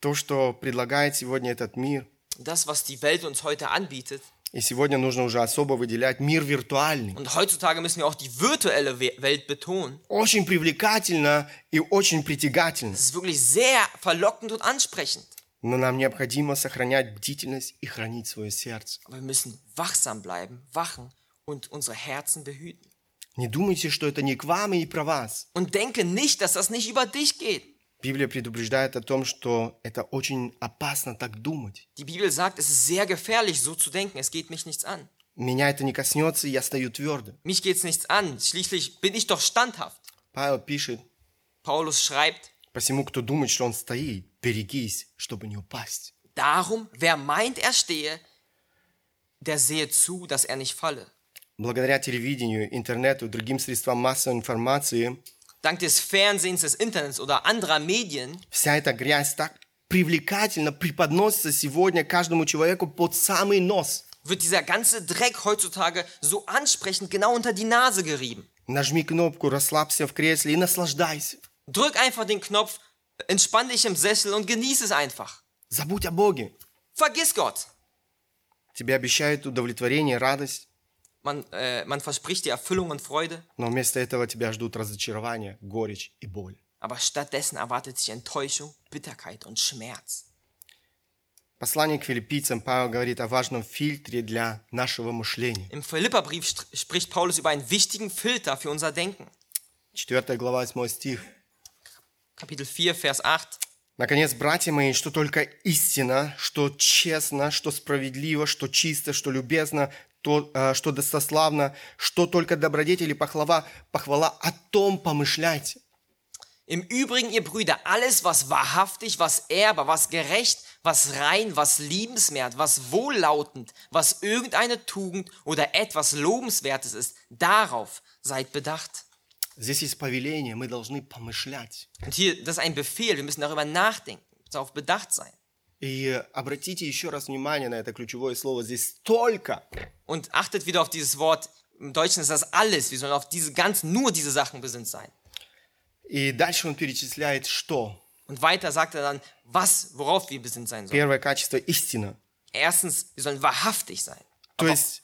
То, что предлагает сегодня этот мир. Das, was die Welt uns heute anbietet. И сегодня нужно уже особо выделять мир виртуальный. Und heutzutage müssen wir auch die virtuelle We- Welt betonen. Очень привлекательно и очень притягательно. Das ist wirklich sehr verlockend und ansprechend. Но нам необходимо сохранять бдительность и хранить свое сердце. Aber wir müssen wachsam bleiben, wachen und unsere Herzen behüten. Не думайте, что это не к вам и не про вас. Und denke nicht, dass das nicht über dich geht. Библия предупреждает о том, что это очень опасно так думать. Die Bibel sagt, es ist sehr gefährlich, so zu denken. Es geht mich nichts an. Меня это не коснется, и я стою твердо. Mich geht's nichts an. Schließlich bin ich doch standhaft. Павел пишет, Paulus schreibt, посему, кто думает, что он стоит, берегись, чтобы не упасть. darum, wer meint, er stehe, der sehe zu, dass er nicht falle. Благодаря телевидению, интернету, другим средствам массовой информации, Dank des Fernsehens, des Internets oder anderer Medien вся эта грязь так привлекательно преподносится сегодня каждому человеку под самый нос. wird dieser ganze Dreck heutzutage so ansprechend genau unter die Nase gerieben. Нажми кнопку, расслабься в кресле и наслаждайся. Drück einfach den Knopf, entspann dich im Sessel und genieß es einfach. Забудь о Боге. Vergiss Gott. Тебе обещают удовлетворение, радость, Man, äh, man verspricht dir Erfüllung und Freude, но вместо этого тебя ждут разочарование, горечь и боль. aber stattdessen erwartet sich Enttäuschung, Bitterkeit und Schmerz. Послание к филиппийцам Павел говорит о важном фильтре для нашего мышления. Im Philipperbrief st- spricht Paulus über einen wichtigen Filter für unser Denken. 4 глава, 8 стих. Kapitel 4, Vers 8. Наконец, братья мои, что только истина, что честно, что справедливо, что чисто, что любезно, то, э, что достославно, что только добродетель и похвала, похвала, о том помышляйте. Im Übrigen, ihr Brüder, alles, was wahrhaftig, was ehrbar, was gerecht, was rein, was liebenswert, was wohllautend, was irgendeine Tugend oder etwas Lobenswertes ist, darauf seid bedacht. Здесь есть повеление, мы должны помышлять. Und hier, das ist ein Befehl, wir müssen darüber nachdenken, darauf bedacht sein. И э, обратите еще раз внимание на это ключевое слово. Здесь только. Und achtet wieder auf dieses Wort, im Deutschen ist das alles, wir sollen auf diese ganz, nur diese Sachen besinnt sein. И дальше он перечисляет, что. Und weiter sagt er dann, was, worauf wir besinnt sein sollen. Первое качество – истина. Erstens, wir sollen wahrhaftig sein. То есть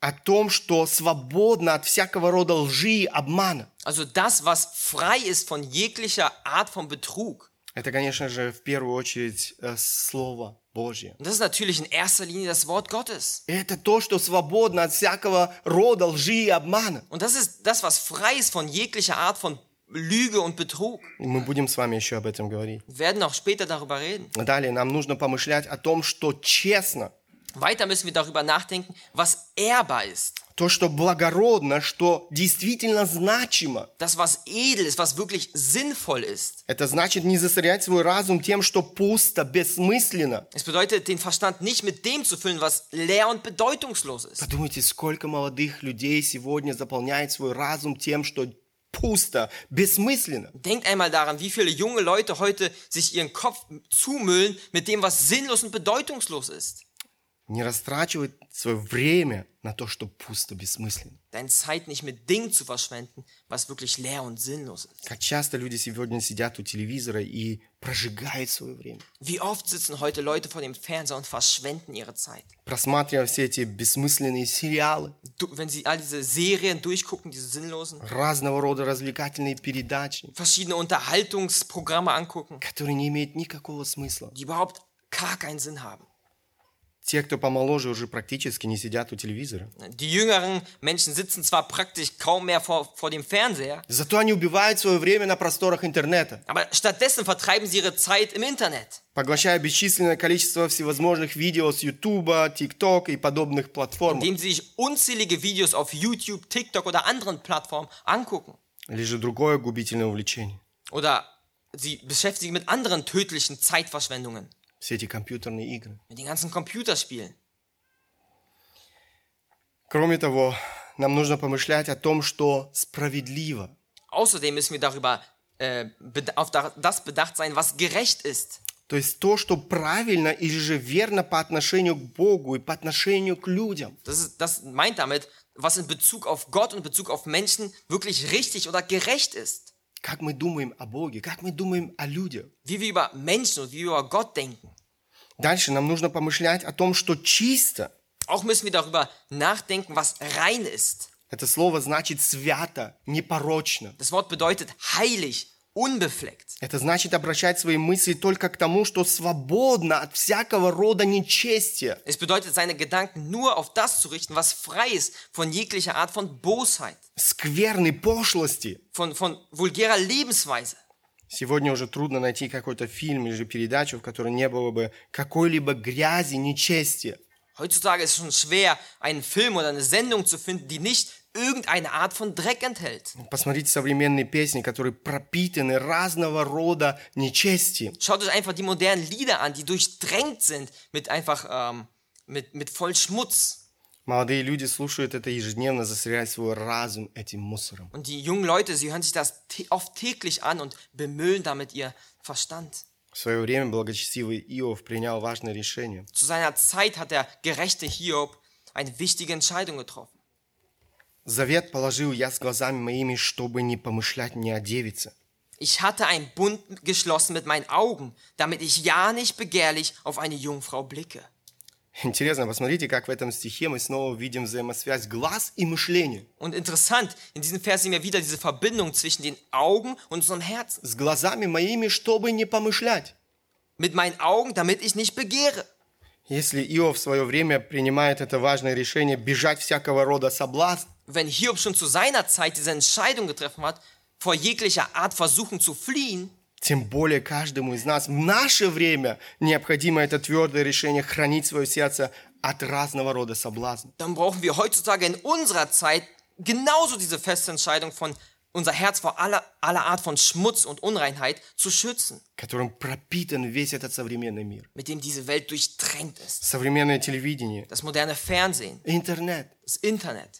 о том, что свободно от всякого рода лжи и обмана. Also das, was frei ist von jeglicher Art von Betrug. Это, конечно же, в первую очередь э, Слово Божье. Das ist natürlich in erster Linie das Wort Gottes. Это то, что свободно от всякого рода лжи и обмана. Und das ist das, was frei ist von jeglicher Art von Lüge und Betrug. Мы будем с вами еще об этом говорить. Werden auch später darüber reden. Далее нам нужно помышлять о том, что честно, Weiter müssen wir darüber nachdenken, was ehrbar ist. То, что благородно, что действительно значимо. Das, was edel ist, was wirklich sinnvoll ist. Это значит не засорять свой разум тем, что пусто, бессмысленно. Es bedeutet, den Verstand nicht mit dem zu füllen, was leer und bedeutungslos ist. Подумайте, сколько молодых людей сегодня заполняет свой разум тем, что пусто, бессмысленно. Denkt einmal daran, wie viele junge Leute heute sich ihren Kopf zumüllen mit dem, was sinnlos und bedeutungslos ist. Не растрачивать свое время на то, что пусто, бессмысленно. Deine Zeit nicht mit Dingen zu verschwenden, was wirklich leer und sinnlos ist. Как часто люди сегодня сидят у телевизора и прожигают свое время, Wie oft sitzen heute Leute vor dem Fernseher und verschwenden ihre Zeit. просматривая все эти бессмысленные сериалы, Du, wenn sie all diese Serien durchgucken, diese sinnlosen, разного рода развлекательные передачи, verschiedene Unterhaltungsprogramme angucken, которые не имеют никакого смысла. die überhaupt gar keinen Sinn haben. Те, кто помоложе, уже практически не сидят у телевизора. Die jüngeren Menschen sitzen zwar praktisch kaum mehr vor, vor dem Fernseher, Зато они убивают свое время на просторах интернета, aber stattdessen vertreiben sie ihre Zeit im Internet, поглощая бесчисленное количество всевозможных видео с Ютуба, ТикТок и подобных платформ. indem sie sich unzählige Videos auf YouTube, TikTok oder anderen Plattformen angucken. Или же другое губительное увлечение. Oder sie beschäftigen mit anderen tödlichen Zeitverschwendungen, Все эти компьютерные игры. mit den ganzen Computerspielen. Кроме того, нам нужно помышлять о том, что справедливо. Außerdem müssen wir darüber äh, bed- auf da- das bedacht sein, was gerecht ist. То есть то, что правильно или же верно по отношению к Богу и по отношению к людям. Das, ist, das meint damit, was in Bezug auf Gott und in Bezug auf Menschen wirklich richtig oder gerecht ist. Как мы думаем о Боге, как мы думаем о людях. Wie wir über Menschen und wie wir über Gott denken. Дальше нам нужно помышлять о том, что чисто. Auch müssen wir darüber nachdenken, was rein ist. Это слово значит свято, непорочно. Das Wort bedeutet heilig, unbefleckt. Это значит обращать свои мысли только к тому, что свободно от всякого рода нечестия. Es bedeutet, seine Gedanken nur auf das zu richten, was frei ist von jeglicher Art von Bosheit, скверной пошлости. von, von vulgärer Lebensweise. Сегодня уже трудно найти какой-то фильм или же передачу, в которой не было бы какой-либо грязи, нечестия. Heutzutage ist es schon schwer, einen Film oder eine Sendung zu finden, die nicht irgendeine Art von Dreck enthält. Посмотрите современные песни, которые пропитаны разного рода нечестием. Schaut euch einfach die modernen Lieder an, die durchdrängt sind mit einfach ähm, mit, mit voll Schmutz. Молодые люди слушают это ежедневно, засоряя свой разум этим мусором. Und die jungen Leute, sie hören sich das tä- oft täglich an und bemüllen damit ihr Verstand. В свое время благочестивый Иов принял важное решение. Zu seiner Zeit hat der gerechte Hiob eine wichtige Entscheidung getroffen. Завет положил я с глазами моими, чтобы не помышлять ни о девице. Ich hatte einen Bund geschlossen mit meinen Augen, damit ich ja nicht begehrlich auf eine Jungfrau blicke. Интересно, посмотрите, как в этом стихе мы снова видим взаимосвязь глаз и мышления. Und interessant, in diesem Vers sehen wir wieder diese Verbindung zwischen den Augen und unserem Herzen. С глазами моими, чтобы не помышлять. Mit meinen Augen, damit ich nicht begehre. Если Иов в свое время принимает это важное решение бежать всякого рода соблазн, Wenn Hiob schon zu seiner Zeit diese Entscheidung getroffen hat, vor jeglicher Art Versuchen zu fliehen, тем более каждому из нас в наше время необходимо это твердое решение хранить свое сердце от разного рода соблазн. dann brauchen wir heutzutage in unserer Zeit genauso diese feste Entscheidung von unser Herz vor aller, aller Art von Schmutz und Unreinheit zu schützen, которым пропитан весь этот современный мир. mit dem diese Welt durchtränkt ist. Современное телевидение, Das moderne Fernsehen, интернет. das Internet.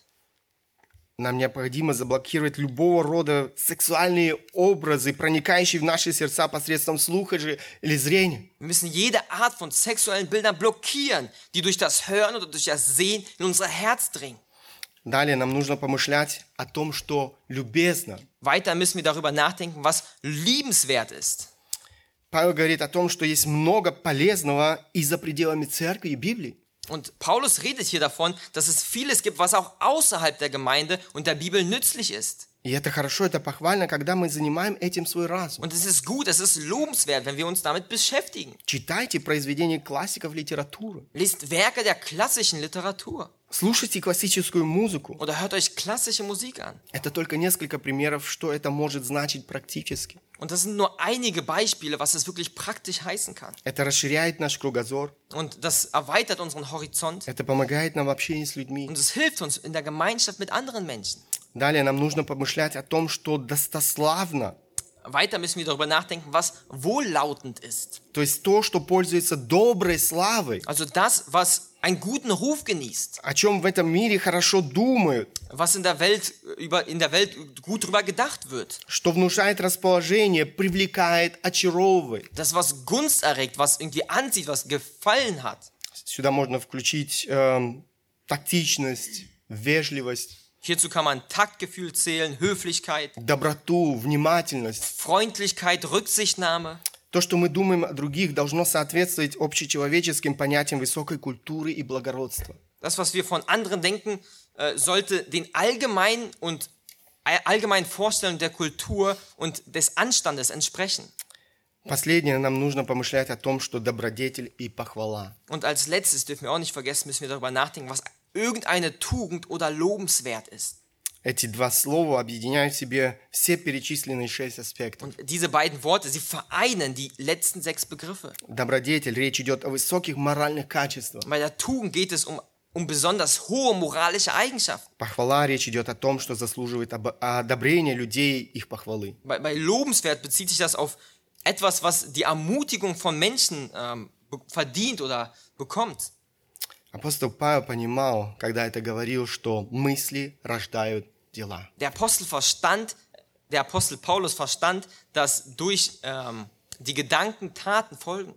Нам необходимо заблокировать любого рода сексуальные образы, проникающие в наши сердца посредством слуха же или зрения. Wir müssen jede Art von sexuellen Bildern blockieren, die durch das Hören oder durch das Sehen in unser Herz dringen. Далее нам нужно помышлять о том, что любезно. Weiter müssen wir darüber nachdenken, was liebenswert ist. Павел говорит о том, что есть много полезного и за пределами церкви и Библии. Und Paulus redet hier davon, dass es vieles gibt, was auch außerhalb der Gemeinde und der Bibel nützlich ist. И это хорошо, это похвально, когда мы занимаем этим свой разум. Und es ist gut, es ist lobenswert, wenn wir uns damit beschäftigen. Читайте произведения классиков литературы. Lest Werke der klassischen Literatur Слушайте классическую музыку. oder hört euch klassische Musik an. Это только несколько примеров, что это может значить практически. Und das sind nur einige Beispiele, was es wirklich praktisch heißen kann. Это расширяет наш кругозор. Und das erweitert unseren Horizont Это помогает нам в общении с людьми. und es hilft uns in der Gemeinschaft mit anderen Menschen. Далее нам нужно помышлять о том, что достославно, Weiter müssen wir darüber nachdenken, was wohllautend ist. то есть то, что пользуется доброй славой, Also das, was einen guten Ruf genießt, о чем в этом мире хорошо думают, was in der Welt über in der Welt gut drüber gedacht wird. что внушает расположение, привлекает, очаровывает. Das, was Gunst erregt, was irgendwie anzieht, was gefallen hat. Сюда можно включить эм, тактичность, вежливость, Hierzu kann man Taktgefühl zählen, Höflichkeit, доброту, внимательность. Freundlichkeit, Rücksichtnahme. То, что мы думаем о других, должно соответствовать общечеловеческим понятиям высокой культуры и благородства. Das, was wir von anderen denken, äh, sollte den allgemeinen und äh, allgemeinen Vorstellungen der Kultur und des Anstandes entsprechen. Последнее, нам нужно помышлять о том, что добродетель и похвала. Und als letztes dürfen wir auch nicht vergessen, müssen wir darüber nachdenken, was irgendeine Tugend oder lobenswert ist. Эти два слова объединяют в себе все перечисленные шесть аспектов. Und diese beiden Worte, sie vereinen die letzten sechs Begriffe. Добродетель, речь идет о высоких моральных качествах. Bei der Tugend geht es um, um besonders hohe moralische Eigenschaften. Похвала, речь идет о том, что заслуживает об- одобрения людей, их похвалы. Bei, bei lobenswert bezieht sich das auf etwas, was die Ermutigung von Menschen ähm, be- verdient oder bekommt. Апостол Павел понимал, когда это говорил, что мысли рождают дела. Der Apostel verstand, der Apostel Paulus verstand, dass durch ähm, die Gedanken Taten folgen.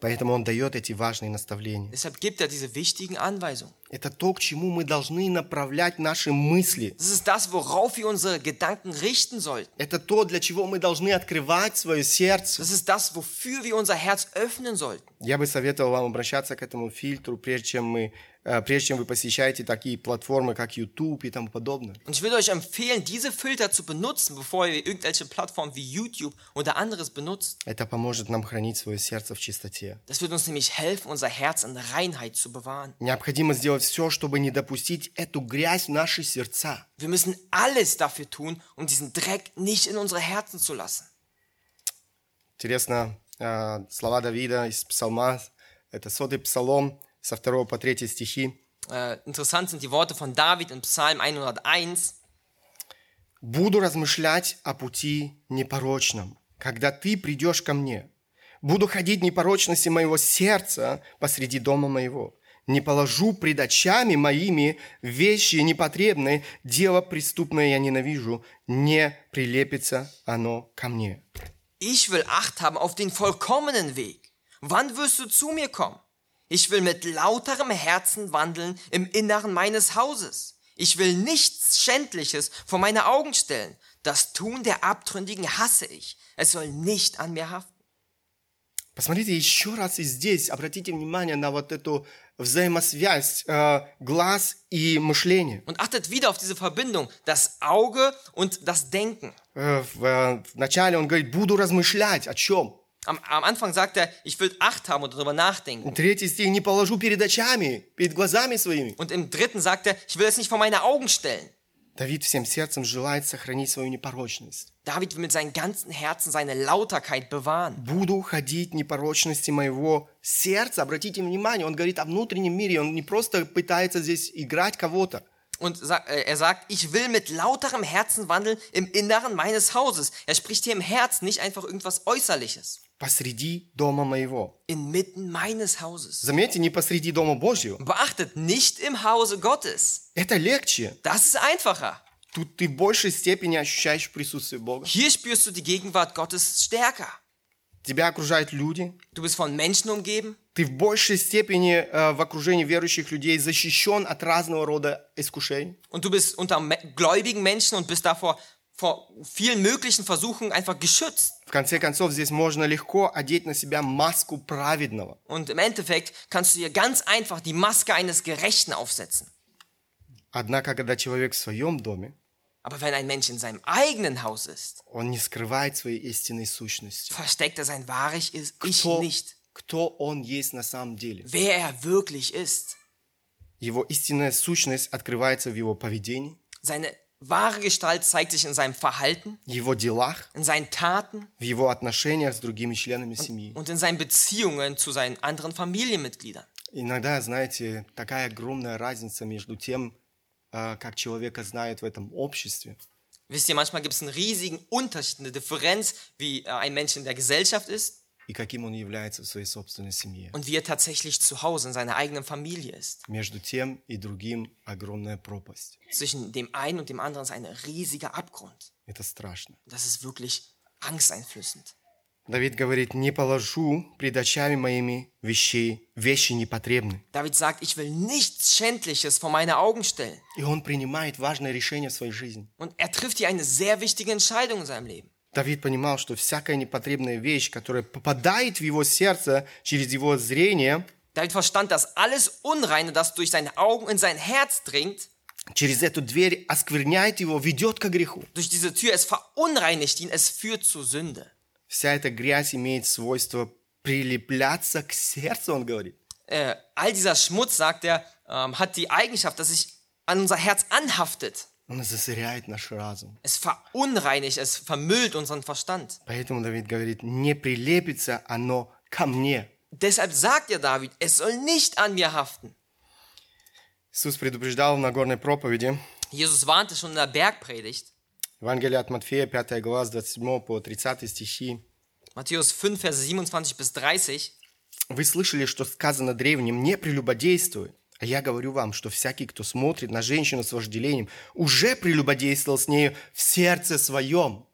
Поэтому он дает эти важные наставления. Deshalb gibt er diese wichtigen Anweisungen. Это то, к чему мы должны направлять наши мысли. Das ist das, worauf wir unsere Gedanken richten sollten. Это то, для чего мы должны открывать свое сердце. Das ist das, wofür wir unser Herz öffnen sollten. Я бы советовал вам обращаться к этому фильтру, прежде чем, мы, прежде чем вы посещаете такие платформы, как YouTube и тому подобное. Und ich würde euch empfehlen, diese Filter zu benutzen, bevor ihr irgendwelche Plattformen wie YouTube oder anderes benutzt. Это поможет нам хранить свое сердце в чистоте. Das wird uns nämlich helfen, unser Herz in Reinheit zu bewahren. Необходимо сделать все, чтобы не допустить эту грязь в наши сердца. Wir müssen alles dafür tun, um diesen Dreck nicht in unsere Herzen zu lassen. Интересно, э, слова Давида из Псалма, это сотый псалом, со 2 по 3 стихи. Äh, interessant sind die Worte von David in Psalm 101. «Буду размышлять о пути непорочном, когда ты придешь ко мне. Буду ходить непорочности моего сердца посреди дома моего. не положу пред очами моими вещи непотребные, дело преступное я ненавижу, не прилепится оно ко мне». Ich will Acht haben auf den vollkommenen Weg. Wann wirst du zu mir kommen? Ich will mit lauterem Herzen wandeln im Inneren meines Hauses. Ich will nichts Schändliches vor meine Augen stellen. Das Tun der Abtrünnigen hasse ich. Es soll nicht an mir haften. Посмотрите еще раз и здесь, обратите внимание на вот эту взаимосвязь э, глаз и мышления. Und achtet wieder auf diese Verbindung, das Auge und das Denken. Э, в, э, вначале он говорит, буду размышлять о чем? Am, am Anfang sagt er, ich will Acht haben und darüber nachdenken. Третий стих, не положу перед очами, перед глазами своими. Und im dritten sagt er, ich will es nicht vor meine Augen stellen. Давид всем сердцем желает сохранить свою непорочность. David will mit seinem ganzen Herzen seine Lauterkeit bewahren. Буду ходить в непорочности моего сердца. Обратите внимание, он говорит о внутреннем мире. Он не просто пытается здесь играть кого-то. Und sa- äh, er sagt, ich will mit lauterem Herzen wandeln im Inneren meines Hauses. Er spricht hier im Herz, nicht einfach irgendwas Äußerliches. Посреди дома моего. Inmitten meines Hauses. Заметьте, не посреди дома Божьего. Beachtet, nicht im Hause Gottes. Это легче. Das ist einfacher. Тут ты в большей степени ощущаешь присутствие Бога. Hier spürst du die Gegenwart Gottes stärker. Тебя окружают люди. Du bist von Menschen umgeben. Ты в большей степени э, в окружении верующих людей защищен от разного рода искушений. Und du bist unter gläubigen Menschen und bist davor vor vielen möglichen Versuchungen einfach geschützt. В конце концов, здесь можно легко одеть на себя маску праведного. Und im Endeffekt kannst du dir ganz einfach die Maske eines Gerechten aufsetzen. Однако, когда человек в своем доме, Aber wenn ein Mensch in seinem eigenen Haus ist, он не скрывает своей истинной сущности. versteckt er sein wahres Ich Ich Кто, nicht. кто он есть на самом деле. Wer er wirklich ist. Его истинная сущность открывается в его поведении, Seine wahre Gestalt zeigt sich in seinem Verhalten, в его делах, in seinen Taten в его отношениях с другими членами семьи. und in seinen Beziehungen zu seinen anderen Familienmitgliedern. Иногда, знаете, такая огромная разница между тем, э, как человека знают в этом обществе, Wisst ihr, manchmal gibt es einen riesigen Unterschied, eine Differenz, wie äh, ein Mensch in der Gesellschaft ist и каким он является в своей собственной семье. und wie er tatsächlich zu Hause in seiner eigenen Familie ist. Между тем и другим огромная пропасть. Zwischen dem einen und dem anderen ist ein riesiger Abgrund. Это страшно. Das ist wirklich angsteinflößend. Давид говорит, не положу пред очами моими вещей, вещи непотребны. David sagt, ich will nichts Schändliches vor meine Augen stellen. И он принимает важное решение в своей жизни. Und er trifft hier eine sehr wichtige Entscheidung in seinem Leben. Давид понимал, что всякая непотребная вещь, которая попадает в его сердце через его зрение, David verstand, dass alles Unreine, das durch seine Augen in sein Herz dringt, через эту дверь оскверняет его, ведет к греху. durch diese Tür, es verunreinigt ihn, es führt zur Sünde. Вся эта грязь имеет свойство прилепляться к сердцу, он говорит. Äh, all dieser Schmutz, sagt er, ähm, hat die Eigenschaft, dass sich an unser Herz anhaftet. Он засоряет наш разум. Es verunreinigt, es vermüllt unseren Verstand. Поэтому Давид говорит, не прилепится оно ко мне. Deshalb sagt ja David, es soll nicht an mir haften. Иисус предупреждал в Нагорной проповеди, Jesus warnte schon in der Bergpredigt, Евангелие от Матфея, 5 глава, с 27 по 30 стихи. Matthäus 5, Verse 27 bis 30. Вы слышали, что сказано древним, не прелюбодействуй. А я говорю вам, что всякий, кто смотрит на женщину с вожделением, уже прелюбодействовал с нею в сердце своем.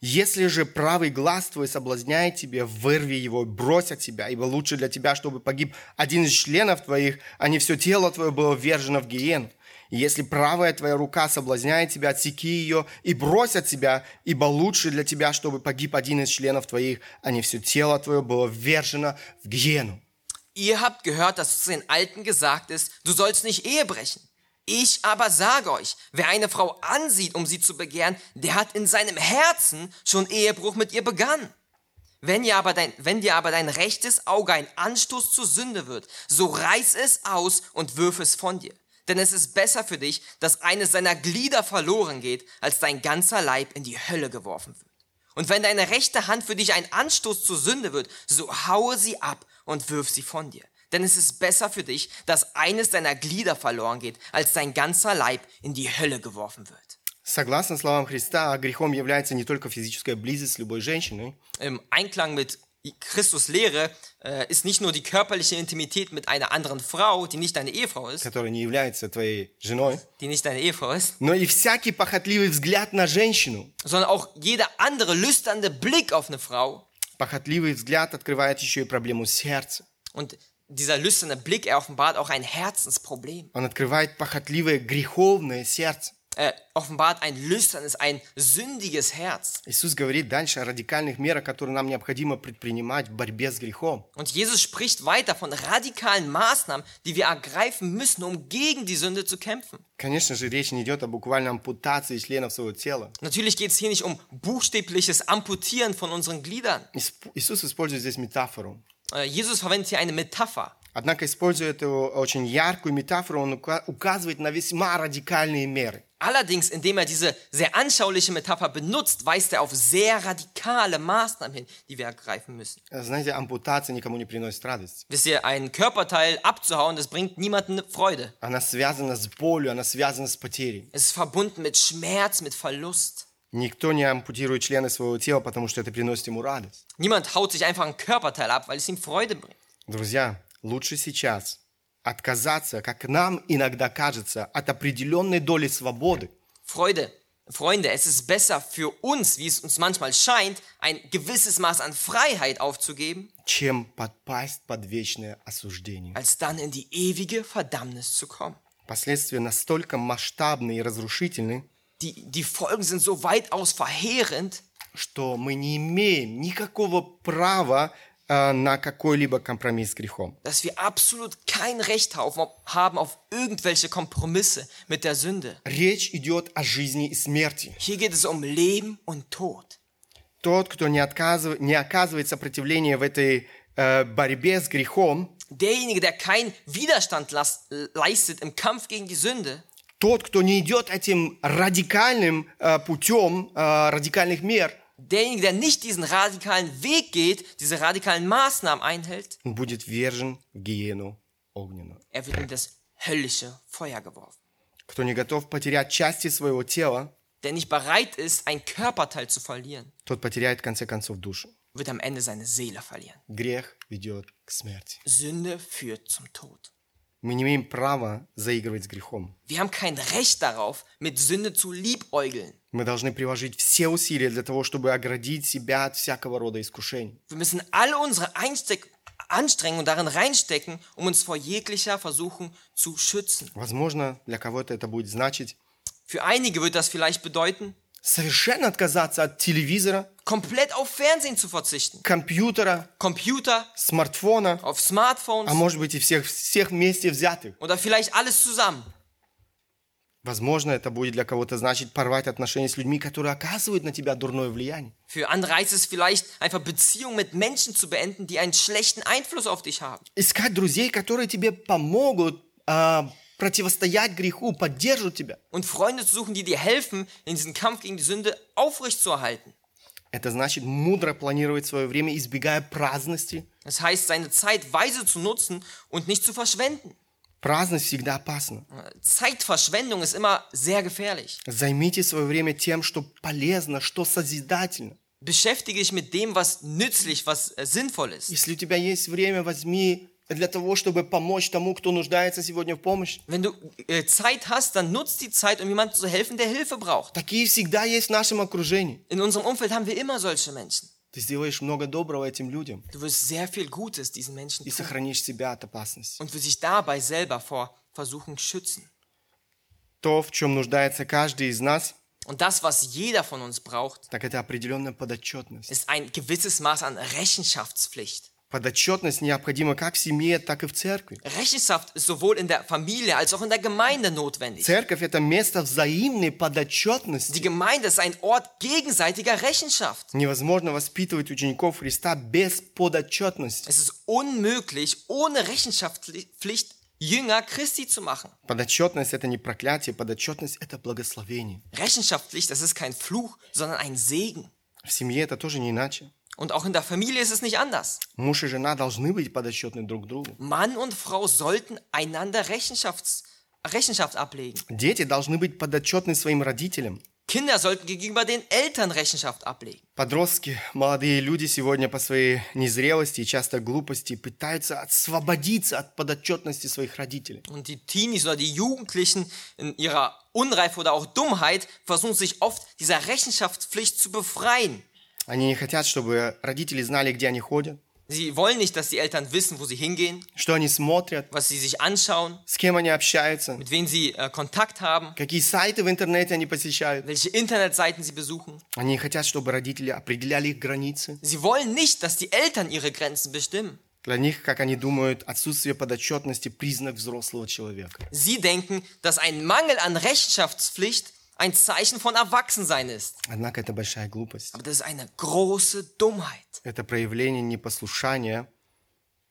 Если же правый глаз твой соблазняет тебя, вырви его, брось от себя, ибо лучше для тебя, чтобы погиб один из членов твоих, а не все тело твое было ввержено в гиену. Если правая твоя рука соблазняет тебя, отсеки ее и брось от себя, ибо лучше для тебя, чтобы погиб один из членов твоих, а не все тело твое было ввержено в гиену. Ihr habt gehört, dass zu den Alten gesagt ist, du sollst nicht Ehe brechen. Ich aber sage euch, wer eine Frau ansieht, um sie zu begehren, der hat in seinem Herzen schon Ehebruch mit ihr begangen. Wenn, ihr aber dein, wenn dir aber dein rechtes Auge ein Anstoß zur Sünde wird, so reiß es aus und wirf es von dir. Denn es ist besser für dich, dass eines seiner Glieder verloren geht, als dein ganzer Leib in die Hölle geworfen wird. Und wenn deine rechte Hand für dich ein Anstoß zur Sünde wird, so haue sie ab und wirf sie von dir. Denn es ist besser für dich, dass eines deiner Glieder verloren geht, als dein ganzer Leib in die Hölle geworfen wird. Согласно словам Христа, грехом является не только физическая близость с любой женщиной, Im Einklang mit Christus Lehre äh, ist nicht nur die körperliche Intimität mit einer anderen Frau, die nicht deine Ehefrau ist, которая не является твоей женой, die nicht deine Ehefrau ist, но и всякий похотливый взгляд на женщину. sondern auch jeder andere lüsternde Blick auf eine Frau. Pохотливый взгляд открывает еще и проблему сердца. Und dieser lüsterne Blick, er offenbart auch ein Herzensproblem. Он открывает похотливое греховное сердце. Er offenbart ein lüsternes, ein sündiges Herz. Иисус говорит дальше о радикальных мерах, которые нам необходимо предпринимать в борьбе с грехом. Und Jesus spricht weiter von radikalen Maßnahmen, die wir ergreifen müssen, um gegen die Sünde zu kämpfen. Конечно же, речь не идет о буквальной ампутации членов своего тела. Natürlich geht es hier nicht um buchstäbliches Amputieren von unseren Gliedern. Ис- Иисус использует здесь метафору. Äh, Jesus verwendet hier eine Metapher. Однако, используя эту очень яркую метафору, он ука- указывает на весьма радикальные меры. Allerdings, indem er diese sehr anschauliche Metapher benutzt, weist er auf sehr radikale Maßnahmen hin, die wir ergreifen müssen. Знаете, ампутация никому не приносит радость. Wisst ihr, ein Körperteil abzuhauen, das bringt niemandem Freude. Она связана с болью, она связана с потерей. Es ist verbunden mit Schmerz, mit Verlust. Никто не ампутирует члены своего тела, потому что это приносит ему радость. Niemand haut sich einfach ein Körperteil ab, weil es ihm Freude bringt. Друзья, лучше сейчас отказаться, как нам иногда кажется, от определенной доли свободы, Freude, Freunde, es ist besser für uns, wie es uns manchmal scheint, ein gewisses Maß an Freiheit aufzugeben, чем подпасть под вечное осуждение. als dann in die ewige Verdammnis zu kommen. Последствия настолько масштабны и разрушительны, Die, die Folgen sind so weitaus verheerend, что мы не имеем никакого права на какой-либо компромисс с грехом. dass wir absolut kein Recht haben auf irgendwelche Kompromisse mit der Sünde. Речь идет о жизни и смерти. Hier geht es um Leben und Tod. Тот, кто не, отказыв- не оказывает сопротивления в этой э, борьбе с грехом, Derjenige, der keinen Widerstand leistet im Kampf gegen die Sünde, тот, кто не идет этим радикальным э, путем э, радикальных мер, derjenige, der nicht diesen radikalen Weg geht, diese radikalen Maßnahmen einhält, он будет вержен в гиену огненную. er wird in das höllische Feuer geworfen. Кто не готов потерять части своего тела, Der nicht bereit ist, ein Körperteil zu verlieren, тот потеряет в конце концов душу. wird am Ende seine Seele verlieren. Грех ведет к смерти. Sünde führt zum Tod. Мы не имеем права заигрывать с грехом. Wir haben kein Recht darauf, mit Sünde zu liebäugeln. Мы должны приложить все усилия для того, чтобы оградить себя от всякого рода искушений. Wir müssen alle unsere Einsteck Anstrengungen darin reinstecken, um uns vor jeglicher Versuchung zu schützen. Возможно, для кого-то это будет значить Für einige wird das vielleicht bedeuten, совершенно отказаться от телевизора, komplett auf Fernsehen zu verzichten. компьютера, Computer, смартфона, auf а может быть и всех, всех вместе взятых. oder vielleicht alles zusammen. Возможно, это будет для кого-то значить порвать отношения с людьми, которые оказывают на тебя дурное влияние. Für andere heißt es vielleicht, einfach Beziehungen mit Menschen zu beenden, die einen schlechten Einfluss auf dich haben. Искать друзей, которые тебе помогут а, противостоять греху, поддержат тебя. Und Freunde zu suchen, die dir helfen, in diesem Kampf gegen die Sünde aufrechtzuerhalten. Это значит мудро планировать свое время, избегая праздности. Das heißt, seine Zeit weise zu nutzen und nicht zu verschwenden. Праздность всегда опасна. Zeitverschwendung ist immer sehr gefährlich. Займите свое время тем, что полезно, что созидательно. Beschäftige dich mit dem, was nützlich, was äh, sinnvoll ist. Если у тебя есть время, возьми для того, чтобы помочь тому, кто нуждается сегодня в помощи. Wenn du äh, Zeit hast, dann nutzt die Zeit, um jemandem zu helfen, der Hilfe braucht. Такие всегда есть в нашем окружении. In unserem Umfeld haben wir immer solche Menschen. Ты сделаешь много доброго этим людям Du wirst sehr viel Gutes diesen Menschen и tun сохранишь себя от опасности. und wirst dich dabei selber vor Versuchung schützen. То, в чем нуждается каждый из нас, Und das, was jeder von uns braucht, так это определенная подотчетность. ist ein gewisses Maß an Rechenschaftspflicht. Подотчетность необходима как в семье, так и в церкви. Rechenschaft ist sowohl in der Familie als auch in der Gemeinde notwendig. Церковь – это место взаимной Die подотчетности. Gemeinde ist ein Ort gegenseitiger Rechenschaft. Невозможно воспитывать учеников Христа без подотчетности. Es ist unmöglich, ohne Rechenschaftspflicht Jünger Christi zu machen. Подотчетность – это не проклятие, подотчетность – это благословение. Rechenschaftspflicht, das ist kein Fluch, sondern ein Segen. В семье это тоже не иначе. Und auch in der Familie ist es nicht anders. Муж и жена должны быть подотчетны друг другу. Mann und Frau sollten einander Rechenschafts Rechenschaft ablegen. Дети должны быть подотчетны своим родителям. Kinder sollten gegenüber den Eltern Rechenschaft ablegen. Подростки, молодые люди сегодня по своей незрелости и часто глупости пытаются освободиться от подотчетности своих родителей. Und die Teenies oder die Jugendlichen in ihrer Unreife oder auch Dummheit versuchen sich oft dieser Rechenschaftspflicht zu befreien. Они не хотят, чтобы родители знали, где они ходят, Sie wollen nicht, dass die Eltern wissen, wo sie hingehen, что они смотрят, was sie sich anschauen, с кем они общаются, mit wem sie äh, Kontakt haben, какие сайты в интернете они посещают. welche Internetseiten sie besuchen. Они хотят, чтобы родители определяли их границы. Sie wollen nicht, dass die Eltern ihre Grenzen bestimmen. Для них, как они думают, отсутствие подотчетности – признак взрослого человека. Sie denken, dass ein Mangel an Rechenschaftspflicht ein Zeichen von Erwachsensein ist. Однако это большая глупость. Aber das ist eine große Dummheit. Это проявление непослушания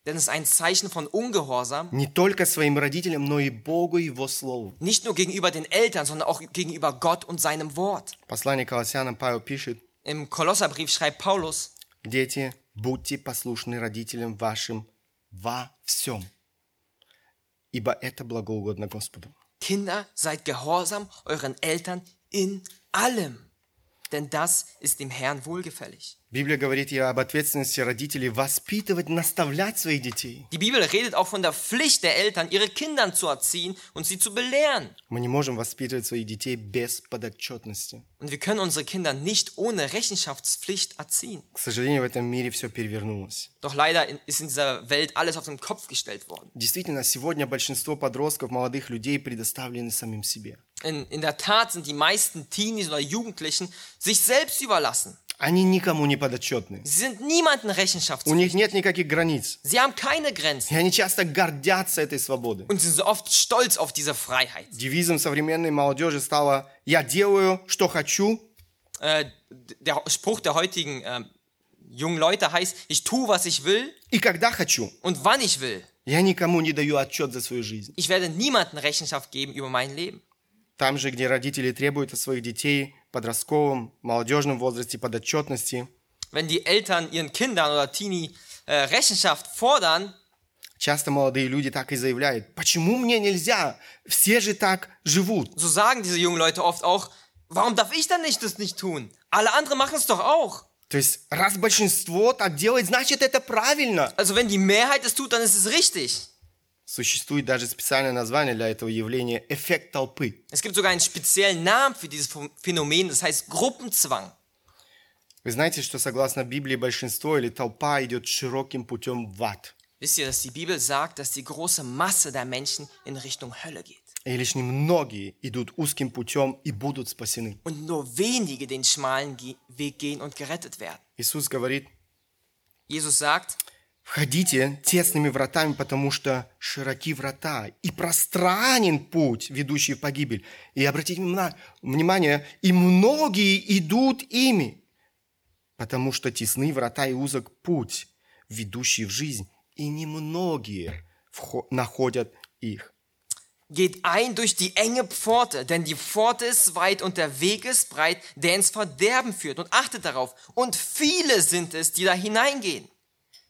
Denn es ist ein Zeichen von Ungehorsam, не только своим родителям, но и Богу и Его Слову. nicht nur gegenüber den Eltern, sondern auch gegenüber Gott und seinem Wort. Послание Колоссянам Павел пишет, Im Kolosserbrief schreibt Paulus, «Дети, будьте послушны родителям вашим во всем, ибо это благоугодно Господу». Kinder, seid gehorsam euren Eltern in allem, denn das ist dem Herrn wohlgefällig. Библия говорит и об ответственности родителей воспитывать, наставлять своих детей. Die Bibel redet auch von der Pflicht der Eltern, ihre Kinder zu erziehen und sie zu belehren. Мы не можем воспитывать своих детей без подотчетности. Und wir können unsere Kinder nicht ohne Rechenschaftspflicht erziehen. К сожалению, в этом мире все перевернулось. Doch leider in- ist in dieser Welt alles auf den Kopf gestellt worden. Действительно, сегодня большинство подростков, молодых людей предоставлены самим себе. In, in der Tat sind die meisten Teenies oder Jugendlichen sich selbst überlassen. Они никому не подотчетны. Sie sind У них нет никаких границ. Sie haben keine Grenzen И они часто гордятся этой свободой. und sind so oft stolz auf diese Freiheit. Девизом современной молодежи стало «Я делаю, что хочу, Äh, der Spruch der heutigen ähm, jungen Leute heißt, ich tue, was ich will и когда хочу». und wann ich will. Я никому не даю отчет за свою жизнь. Ich werde niemandem Rechenschaft geben über mein Leben. Там же, где родители требуют от своих детей подростковом, молодежном возрасте подотчетности, Wenn die Eltern ihren Kindern oder Teenie äh, Rechenschaft fordern, часто молодые люди так и заявляют, почему мне нельзя? Все же так живут. so sagen diese jungen Leute oft auch, warum darf ich dann nicht das nicht tun? Alle anderen machen es doch auch. То есть, раз большинство так делает, значит это правильно. Also wenn die Mehrheit es tut, dann ist es richtig. Существует даже специальное название для этого явления – эффект толпы. Es gibt sogar einen speziellen Namen für dieses Phänomen, das heißt Gruppenzwang. Вы знаете, что согласно Библии большинство или толпа идет широким путем в ад. Wisst ihr, dass die Bibel sagt, dass die große Masse der Menschen in Richtung Hölle geht И лишь немногие идут узким путем и будут спасены. und nur wenige den schmalen Weg gehen und gerettet werden? Иисус говорит, Jesus sagt, входите тесными вратами, потому что широки врата и пространен путь, ведущий в погибель. И обратите внимание, и многие идут ими, потому что тесны врата и узок путь, ведущий в жизнь, и немногие находят их. Geht ein durch die enge Pforte, denn die Pforte ist weit und der Weg ist breit, der ins Verderben führt. Und achtet darauf, und viele sind es, die da hineingehen.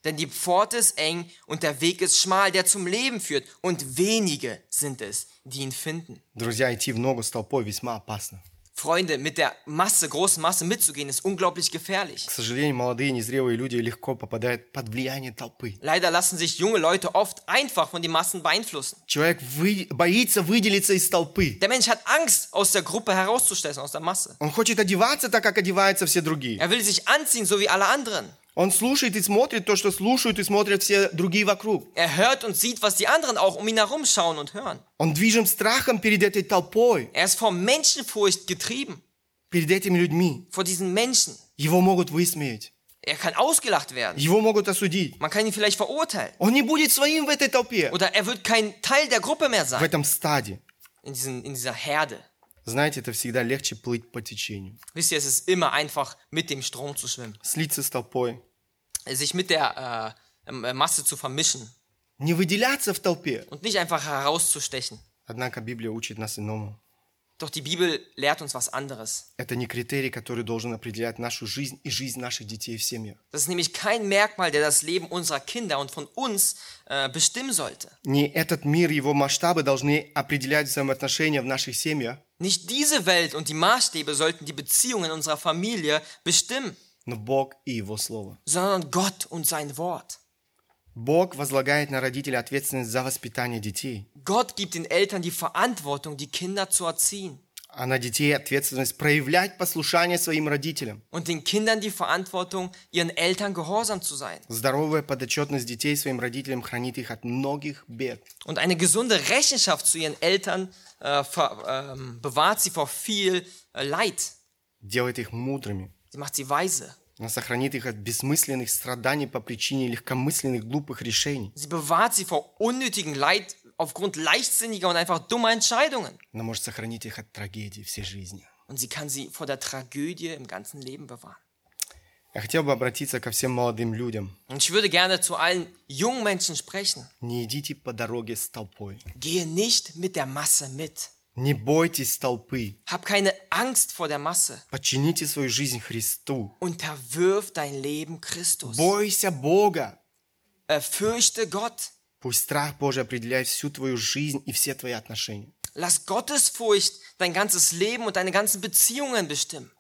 Denn die Pforte ist eng und der Weg ist schmal, der zum Leben führt. Und wenige sind es, die ihn finden. Друзья, идти в ногу с толпой весьма опасно. Freunde, mit der Masse, großen Masse mitzugehen, ist unglaublich gefährlich. К сожалению, молодые незрелые люди легко попадают под влияние толпы. Leider lassen sich junge Leute oft einfach von den Massen beeinflussen. Человек вы- боится выделиться из толпы. Der Mensch hat Angst, aus der Gruppe herauszustechen, aus der Masse. Он хочет одеваться так, как одеваются все другие. Er will sich anziehen, so wie alle anderen. Он слушает и смотрит то, что слушают и смотрят все другие вокруг. Er hört und sieht, was die anderen auch um ihn herum schauen und hören. Он движим страхом перед этой толпой, Er ist vor Menschenfurcht getrieben, перед этими людьми. vor diesen Menschen. Его могут высмеять, Er kann ausgelacht werden. его могут осудить. Man kann ihn vielleicht verurteilen. Он не будет своим в этой толпе, Oder er wird kein Teil der Gruppe mehr в sein, этом стаде. in, diesen, in dieser Herde. Знаете, это всегда легче плыть по течению. Wisst ihr, es ist immer einfach, mit dem Strom zu schwimmen. Слиться с толпой. Sich mit der äh, ähm, Masse zu vermischen Не выделяться в толпе. und nicht einfach herauszustechen. Однако Библия учит нас иному. Doch die Bibel lehrt uns was anderes. Это не критерий, который должен определять нашу жизнь и жизнь наших детей в семьях. Das ist nämlich kein Merkmal, der das Leben unserer Kinder und von uns äh, bestimmen sollte. Не этот мир, его масштабы должны определять взаимоотношения в наших семьях. Nicht diese Welt und die Maßstäbe sollten die Beziehungen unserer Familie bestimmen, но Бог и Его Слово. sondern Gott und sein Wort. Бог возлагает на родителей ответственность за воспитание детей, Gott gibt den Eltern die Verantwortung, die Kinder zu erziehen. а на детей ответственность проявлять послушание своим родителям. Und den Kindern die Verantwortung, ihren Eltern gehorsam zu sein. Здоровая подотчетность детей своим родителям хранит их от многих бед. Und eine gesunde Rechenschaft zu ihren Eltern äh, ver, ähm, bewahrt sie vor viel äh, Leid. делает их мудрыми. Sie macht sie weise. Она сохранит их от бессмысленных страданий по причине легкомысленных глупых решений. Sie bewahrt sie vor unnötigem Leid aufgrund leichtsinniger und einfach dummer Entscheidungen. Она может сохранить их от трагедий всей жизни. Und sie kann sie vor der Tragödie im ganzen Leben bewahren. Я хотел бы обратиться ко всем молодым людям. Und ich würde gerne zu allen jungen Menschen sprechen. Не идите по дороге с толпой. Gehe nicht mit der Masse mit. Не бойтесь толпы. Hab keine Angst vor der Masse. Подчините свою жизнь Христу. Unterwirf dein Leben Christus. Бойся Бога. Äh, Fürchte Gott. Пусть страх Божий определяет всю твою жизнь и все твои отношения. Lass Gottesfurcht dein ganzes Leben und deine ganzen Beziehungen bestimmen.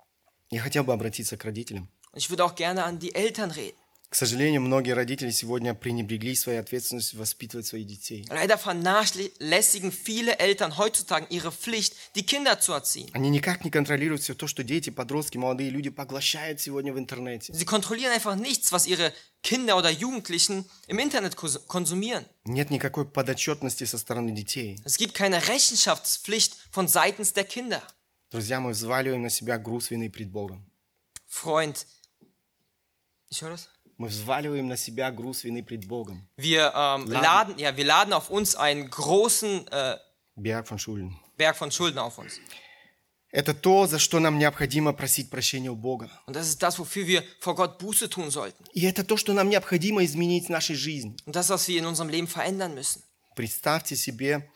Я хотел бы обратиться к родителям. Und ich würde auch gerne an die Eltern reden. К сожалению, многие родители сегодня пренебрегли своей ответственностью воспитывать своих детей. Leider vernachlässigen viele Eltern heutzutage ihre Pflicht, die Kinder zu erziehen. Они никак не контролируют все то, что дети, подростки, молодые люди поглощают сегодня в интернете. Sie kontrollieren einfach nichts, was ihre Kinder oder Jugendlichen im Internet konsumieren. Нет никакой подотчетности со стороны детей. Es gibt keine Rechenschaftspflicht von seitens der Kinder. Друзья, мы взваливаем на себя груз вины пред Богом. Freund, höre das. Мы взваливаем на себя груз вины пред Богом. Wir ähm, laden, ja, wir laden auf uns einen großen äh, Берг фон Шулен. Berg von Schulden auf uns. Это то, за что нам необходимо просить прощения у Бога. Und das ist das, wofür wir vor Gott Buße tun sollten. И это то, что нам необходимо изменить в нашей жизни. Und das, was wir in unserem Leben verändern müssen. Представьте себе,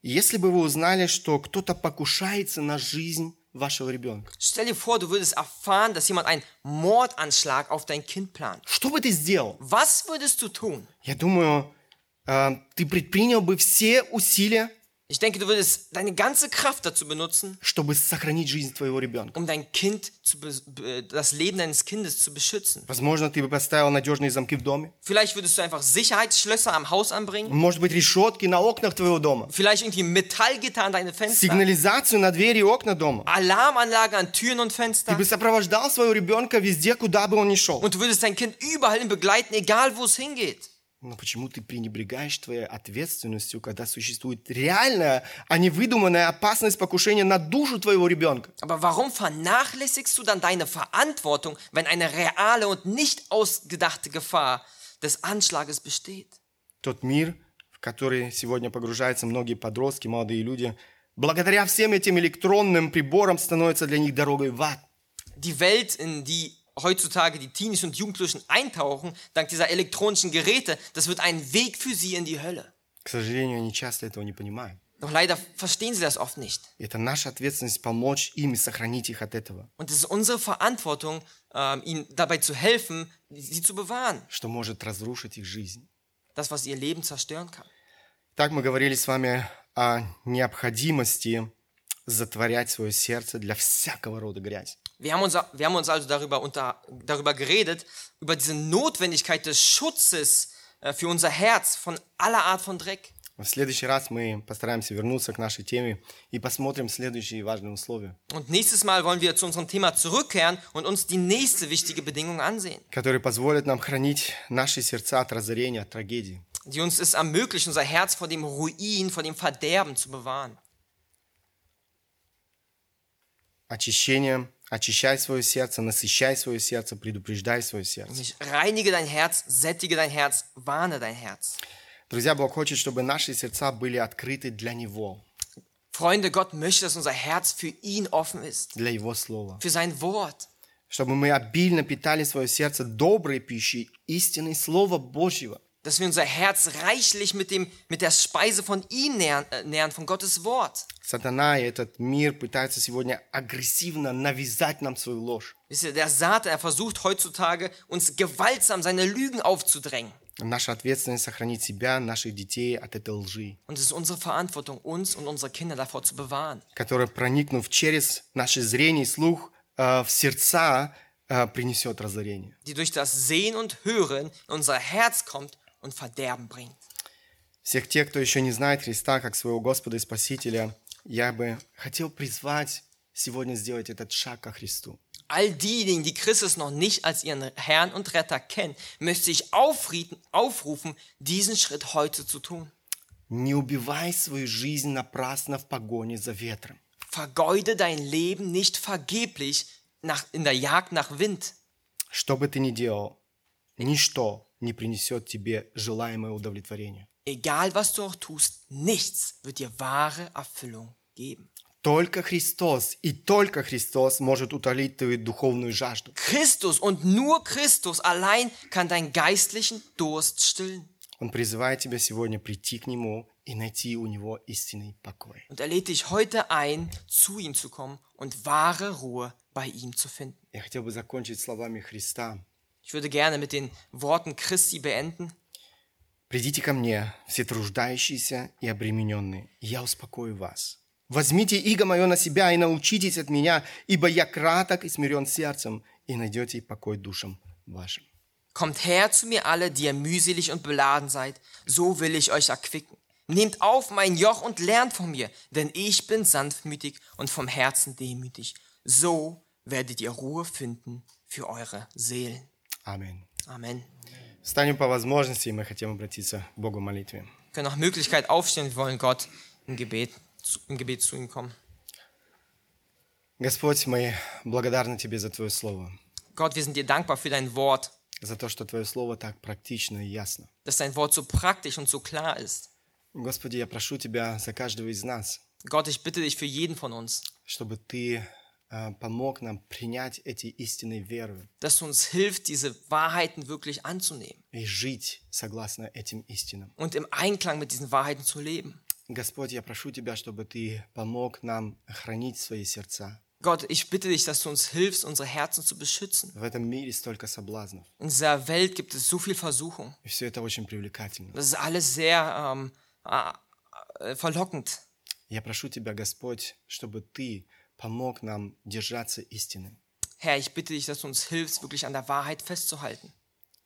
если бы вы узнали, что кто-то покушается на жизнь вашего ребенка. Stell dir vor, du würdest erfahren, dass jemand einen Mordanschlag auf dein Kind plant. Что бы ты сделал? Was würdest du tun? Я думаю, э, ты предпринял бы все усилия, Ich denke, du würdest deine ganze Kraft dazu benutzen, чтобы сохранить жизнь твоего ребенка. um dein Kind zu be- be- das Leben deines Kindes zu beschützen. Возможно, ты бы поставил надежные замки в доме. Vielleicht würdest du einfach Sicherheitsschlösser am Haus anbringen, Может быть, решетки на окнах твоего дома. vielleicht irgendwie Metallgitter an deine Fenster, Сигнализацию на двери и окна дома. Alarmanlage an Türen und Ты Fenster. бы сопровождал своего ребенка везде, куда бы он ни шел. Und du würdest dein Kind überall hin begleiten, egal wo es hingeht. Но почему ты пренебрегаешь твоей ответственностью, когда существует реальная, а не выдуманная опасность покушения на душу твоего ребенка? Aber warum vernachlässigst du dann deine Verantwortung, wenn eine reale und nicht ausgedachte Gefahr des Anschlages besteht? Tот мир, в который сегодня погружаются многие подростки, молодые люди, благодаря всем этим электронным приборам становится для них дорогой в ад. Die Welt, in die heutzutage die Teenies und Jugendlichen eintauchen, dank dieser elektronischen Geräte, das wird ein Weg für sie in die Hölle. К сожалению, они часто этого не понимают. Doch leider verstehen sie das oft nicht. И Это наша ответственность помочь им и сохранить их от этого, Und es ist unsere Verantwortung, ähm, ihnen dabei zu helfen, sie zu bewahren. что может разрушить их жизнь. Das, was ihr Leben zerstören kann. Так мы говорили с вами о необходимости затворять свое сердце для всякого рода грязи. Wir haben uns, wir haben uns also darüber, unter, darüber geredet, über diese Notwendigkeit des Schutzes äh, für unser Herz von aller Art von Dreck. В следующий раз мы постараемся вернуться к нашей теме и посмотрим следующие важные условия, Und nächstes Mal wollen wir zu unserem Thema zurückkehren und uns die nächste wichtige Bedingung ansehen, которые позволят нам хранить наши сердца от разорения, от трагедии. die uns es ermöglicht, unser Herz vor dem Ruin, vor dem Verderben zu bewahren. Очищение, очищай свое сердце, насыщай свое сердце, предупреждай свое сердце. Reinige dein Herz, sättige dein Herz, warne dein Herz. Друзья, Бог хочет, чтобы наши сердца были открыты для Него, Freunde, Gott möchte, dass unser Herz für ihn offen ist, для Его Слова. für sein Wort. Чтобы мы обильно питали свое сердце доброй пищей, истиной Слова Божьего. Dass wir unser Herz reichlich mit, dem, mit der Speise von ihm nähern, äh, nähern, von Gottes Wort. Сатана и этот мир пытаются сегодня агрессивно навязать нам свою ложь. Wisst ihr, der Satan, er versucht heutzutage, uns gewaltsam seine Lügen aufzudrängen. Наша ответственность сохранить себя, наших детей от этой лжи, Und es ist unsere Verantwortung, uns und unsere Kinder davor zu bewahren. которая, проникнув через наше зрение и слух э, в сердца, э, принесет разорение. Die durch das Sehen und Hören in unser Herz kommt und Verderben bringt. Всех тех, кто еще не знает Христа как своего Господа и Спасителя, я бы хотел призвать сегодня сделать этот шаг ко Христу. All diejenigen, die Christus noch nicht als ihren Herrn und Retter kennen, möchte ich aufrufen, diesen Schritt heute zu tun. Не убивай свою жизнь напрасно в погоне за ветром. Vergeude dein Leben nicht vergeblich nach, in der Jagd nach Wind. Что бы ты ни делал, ничто не принесет тебе желаемое удовлетворение. Egal was du auch tust, nichts wird dir wahre Erfüllung geben. Только Христос и только Христос может утолить твою духовную жажду. Christus und nur Christus allein kann deinen geistlichen Durst stillen. Он призывает тебя сегодня прийти к Нему и найти у Него истинный покой. Und er lädt dich heute ein, zu ihm zu kommen und wahre Ruhe bei ihm zu finden. Я хотел бы закончить словами Христа. Ich würde gerne mit den Worten Christi beenden. «Придите ко мне, все труждающиеся и обремененные, и я успокою вас. Возьмите иго мое на себя и научитесь от меня, ибо я краток и смирен сердцем, и найдете покой душам вашим». Kommt her zu mir alle, die ihr mühselig und beladen seid, so will ich euch erquicken. Nehmt auf mein Joch und lernt von mir, denn ich bin sanftmütig und vom Herzen demütig. So werdet ihr Ruhe finden für eure Seelen. Аминь. Amen. Встанем по возможности, и мы хотим обратиться к Богу в молитве. Können nach Möglichkeit aufstehen, wir wollen Gott im Gebet, im Gebet zu ihm kommen. Господь, мы благодарны Тебе за Твое Слово, Gott, wir sind dir dankbar für dein Wort, за то, что Твое Слово так практично и ясно. dass dein Wort so praktisch und so klar ist. Господи, я прошу Тебя за каждого из нас, Gott, ich bitte dich für jeden von uns, чтобы Ты э, помог нам принять эти истины верою dass uns hilfst, diese Wahrheiten wirklich anzunehmen и жить согласно этим истинам. und im Einklang mit diesen Wahrheiten zu leben. Господь, я прошу Тебя, чтобы Ты помог нам хранить свои сердца. Gott, ich bitte dich, dass du uns hilfst, unsere Herzen zu beschützen. В этом мире столько соблазнов, In dieser Welt gibt es so viel Versuchung. и все это очень привлекательно. Das ist alles sehr ähm, äh, verlockend. Я прошу Тебя, Господь, чтобы Ты помог нам держаться истины. Herr, ich bitte dich, dass du uns hilfst, wirklich an der Wahrheit festzuhalten.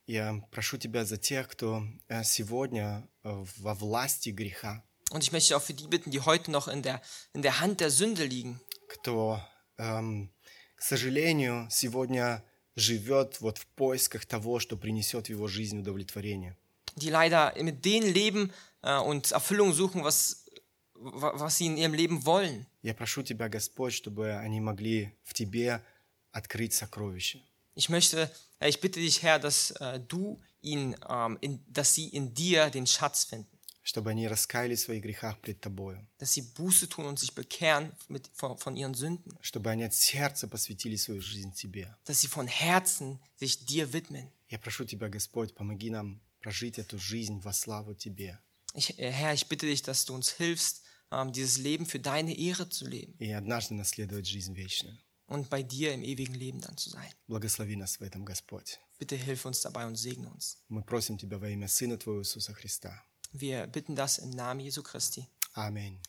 Я прошу Тебя за тех, кто э, сегодня э, во власти греха, Und ich möchte auch für die bitten, die heute noch in der, in der Hand der Sünde liegen, кто, эм, к сожалению, сегодня живет вот в поисках того, что принесет в его жизнь удовлетворение. die leider mit denen leben äh, und Erfüllung suchen, was, wa- was sie in ihrem Leben wollen. Я прошу Тебя, Господь, чтобы они могли в Тебе открыть сокровища. Ich möchte, äh, ich bitte dich, Herr, dass äh, du ihn, ähm, in, dass sie in dir den Schatz finden, чтобы они раскаялись в своих грехах пред Тобою, dass sie Buße tun und sich bekehren mit, von, von ihren Sünden, чтобы они от сердца посвятили свою жизнь Тебе. dass sie von Herzen sich dir widmen. Я прошу Тебя, Господь, помоги нам прожить эту жизнь во славу Тебе. Ich, äh, Herr, ich bitte dich, dass du uns hilfst, ähm, dieses Leben für deine Ehre zu leben и однажды наследовать жизнь вечную. und bei dir im ewigen Leben dann zu sein. Благослови нас в этом, Господь. Bitte hilf uns dabei und segne uns. Мы просим Тебя во имя Сына Твоего Иисуса Христа. Wir bitten das im Namen Jesu Christi. Аминь.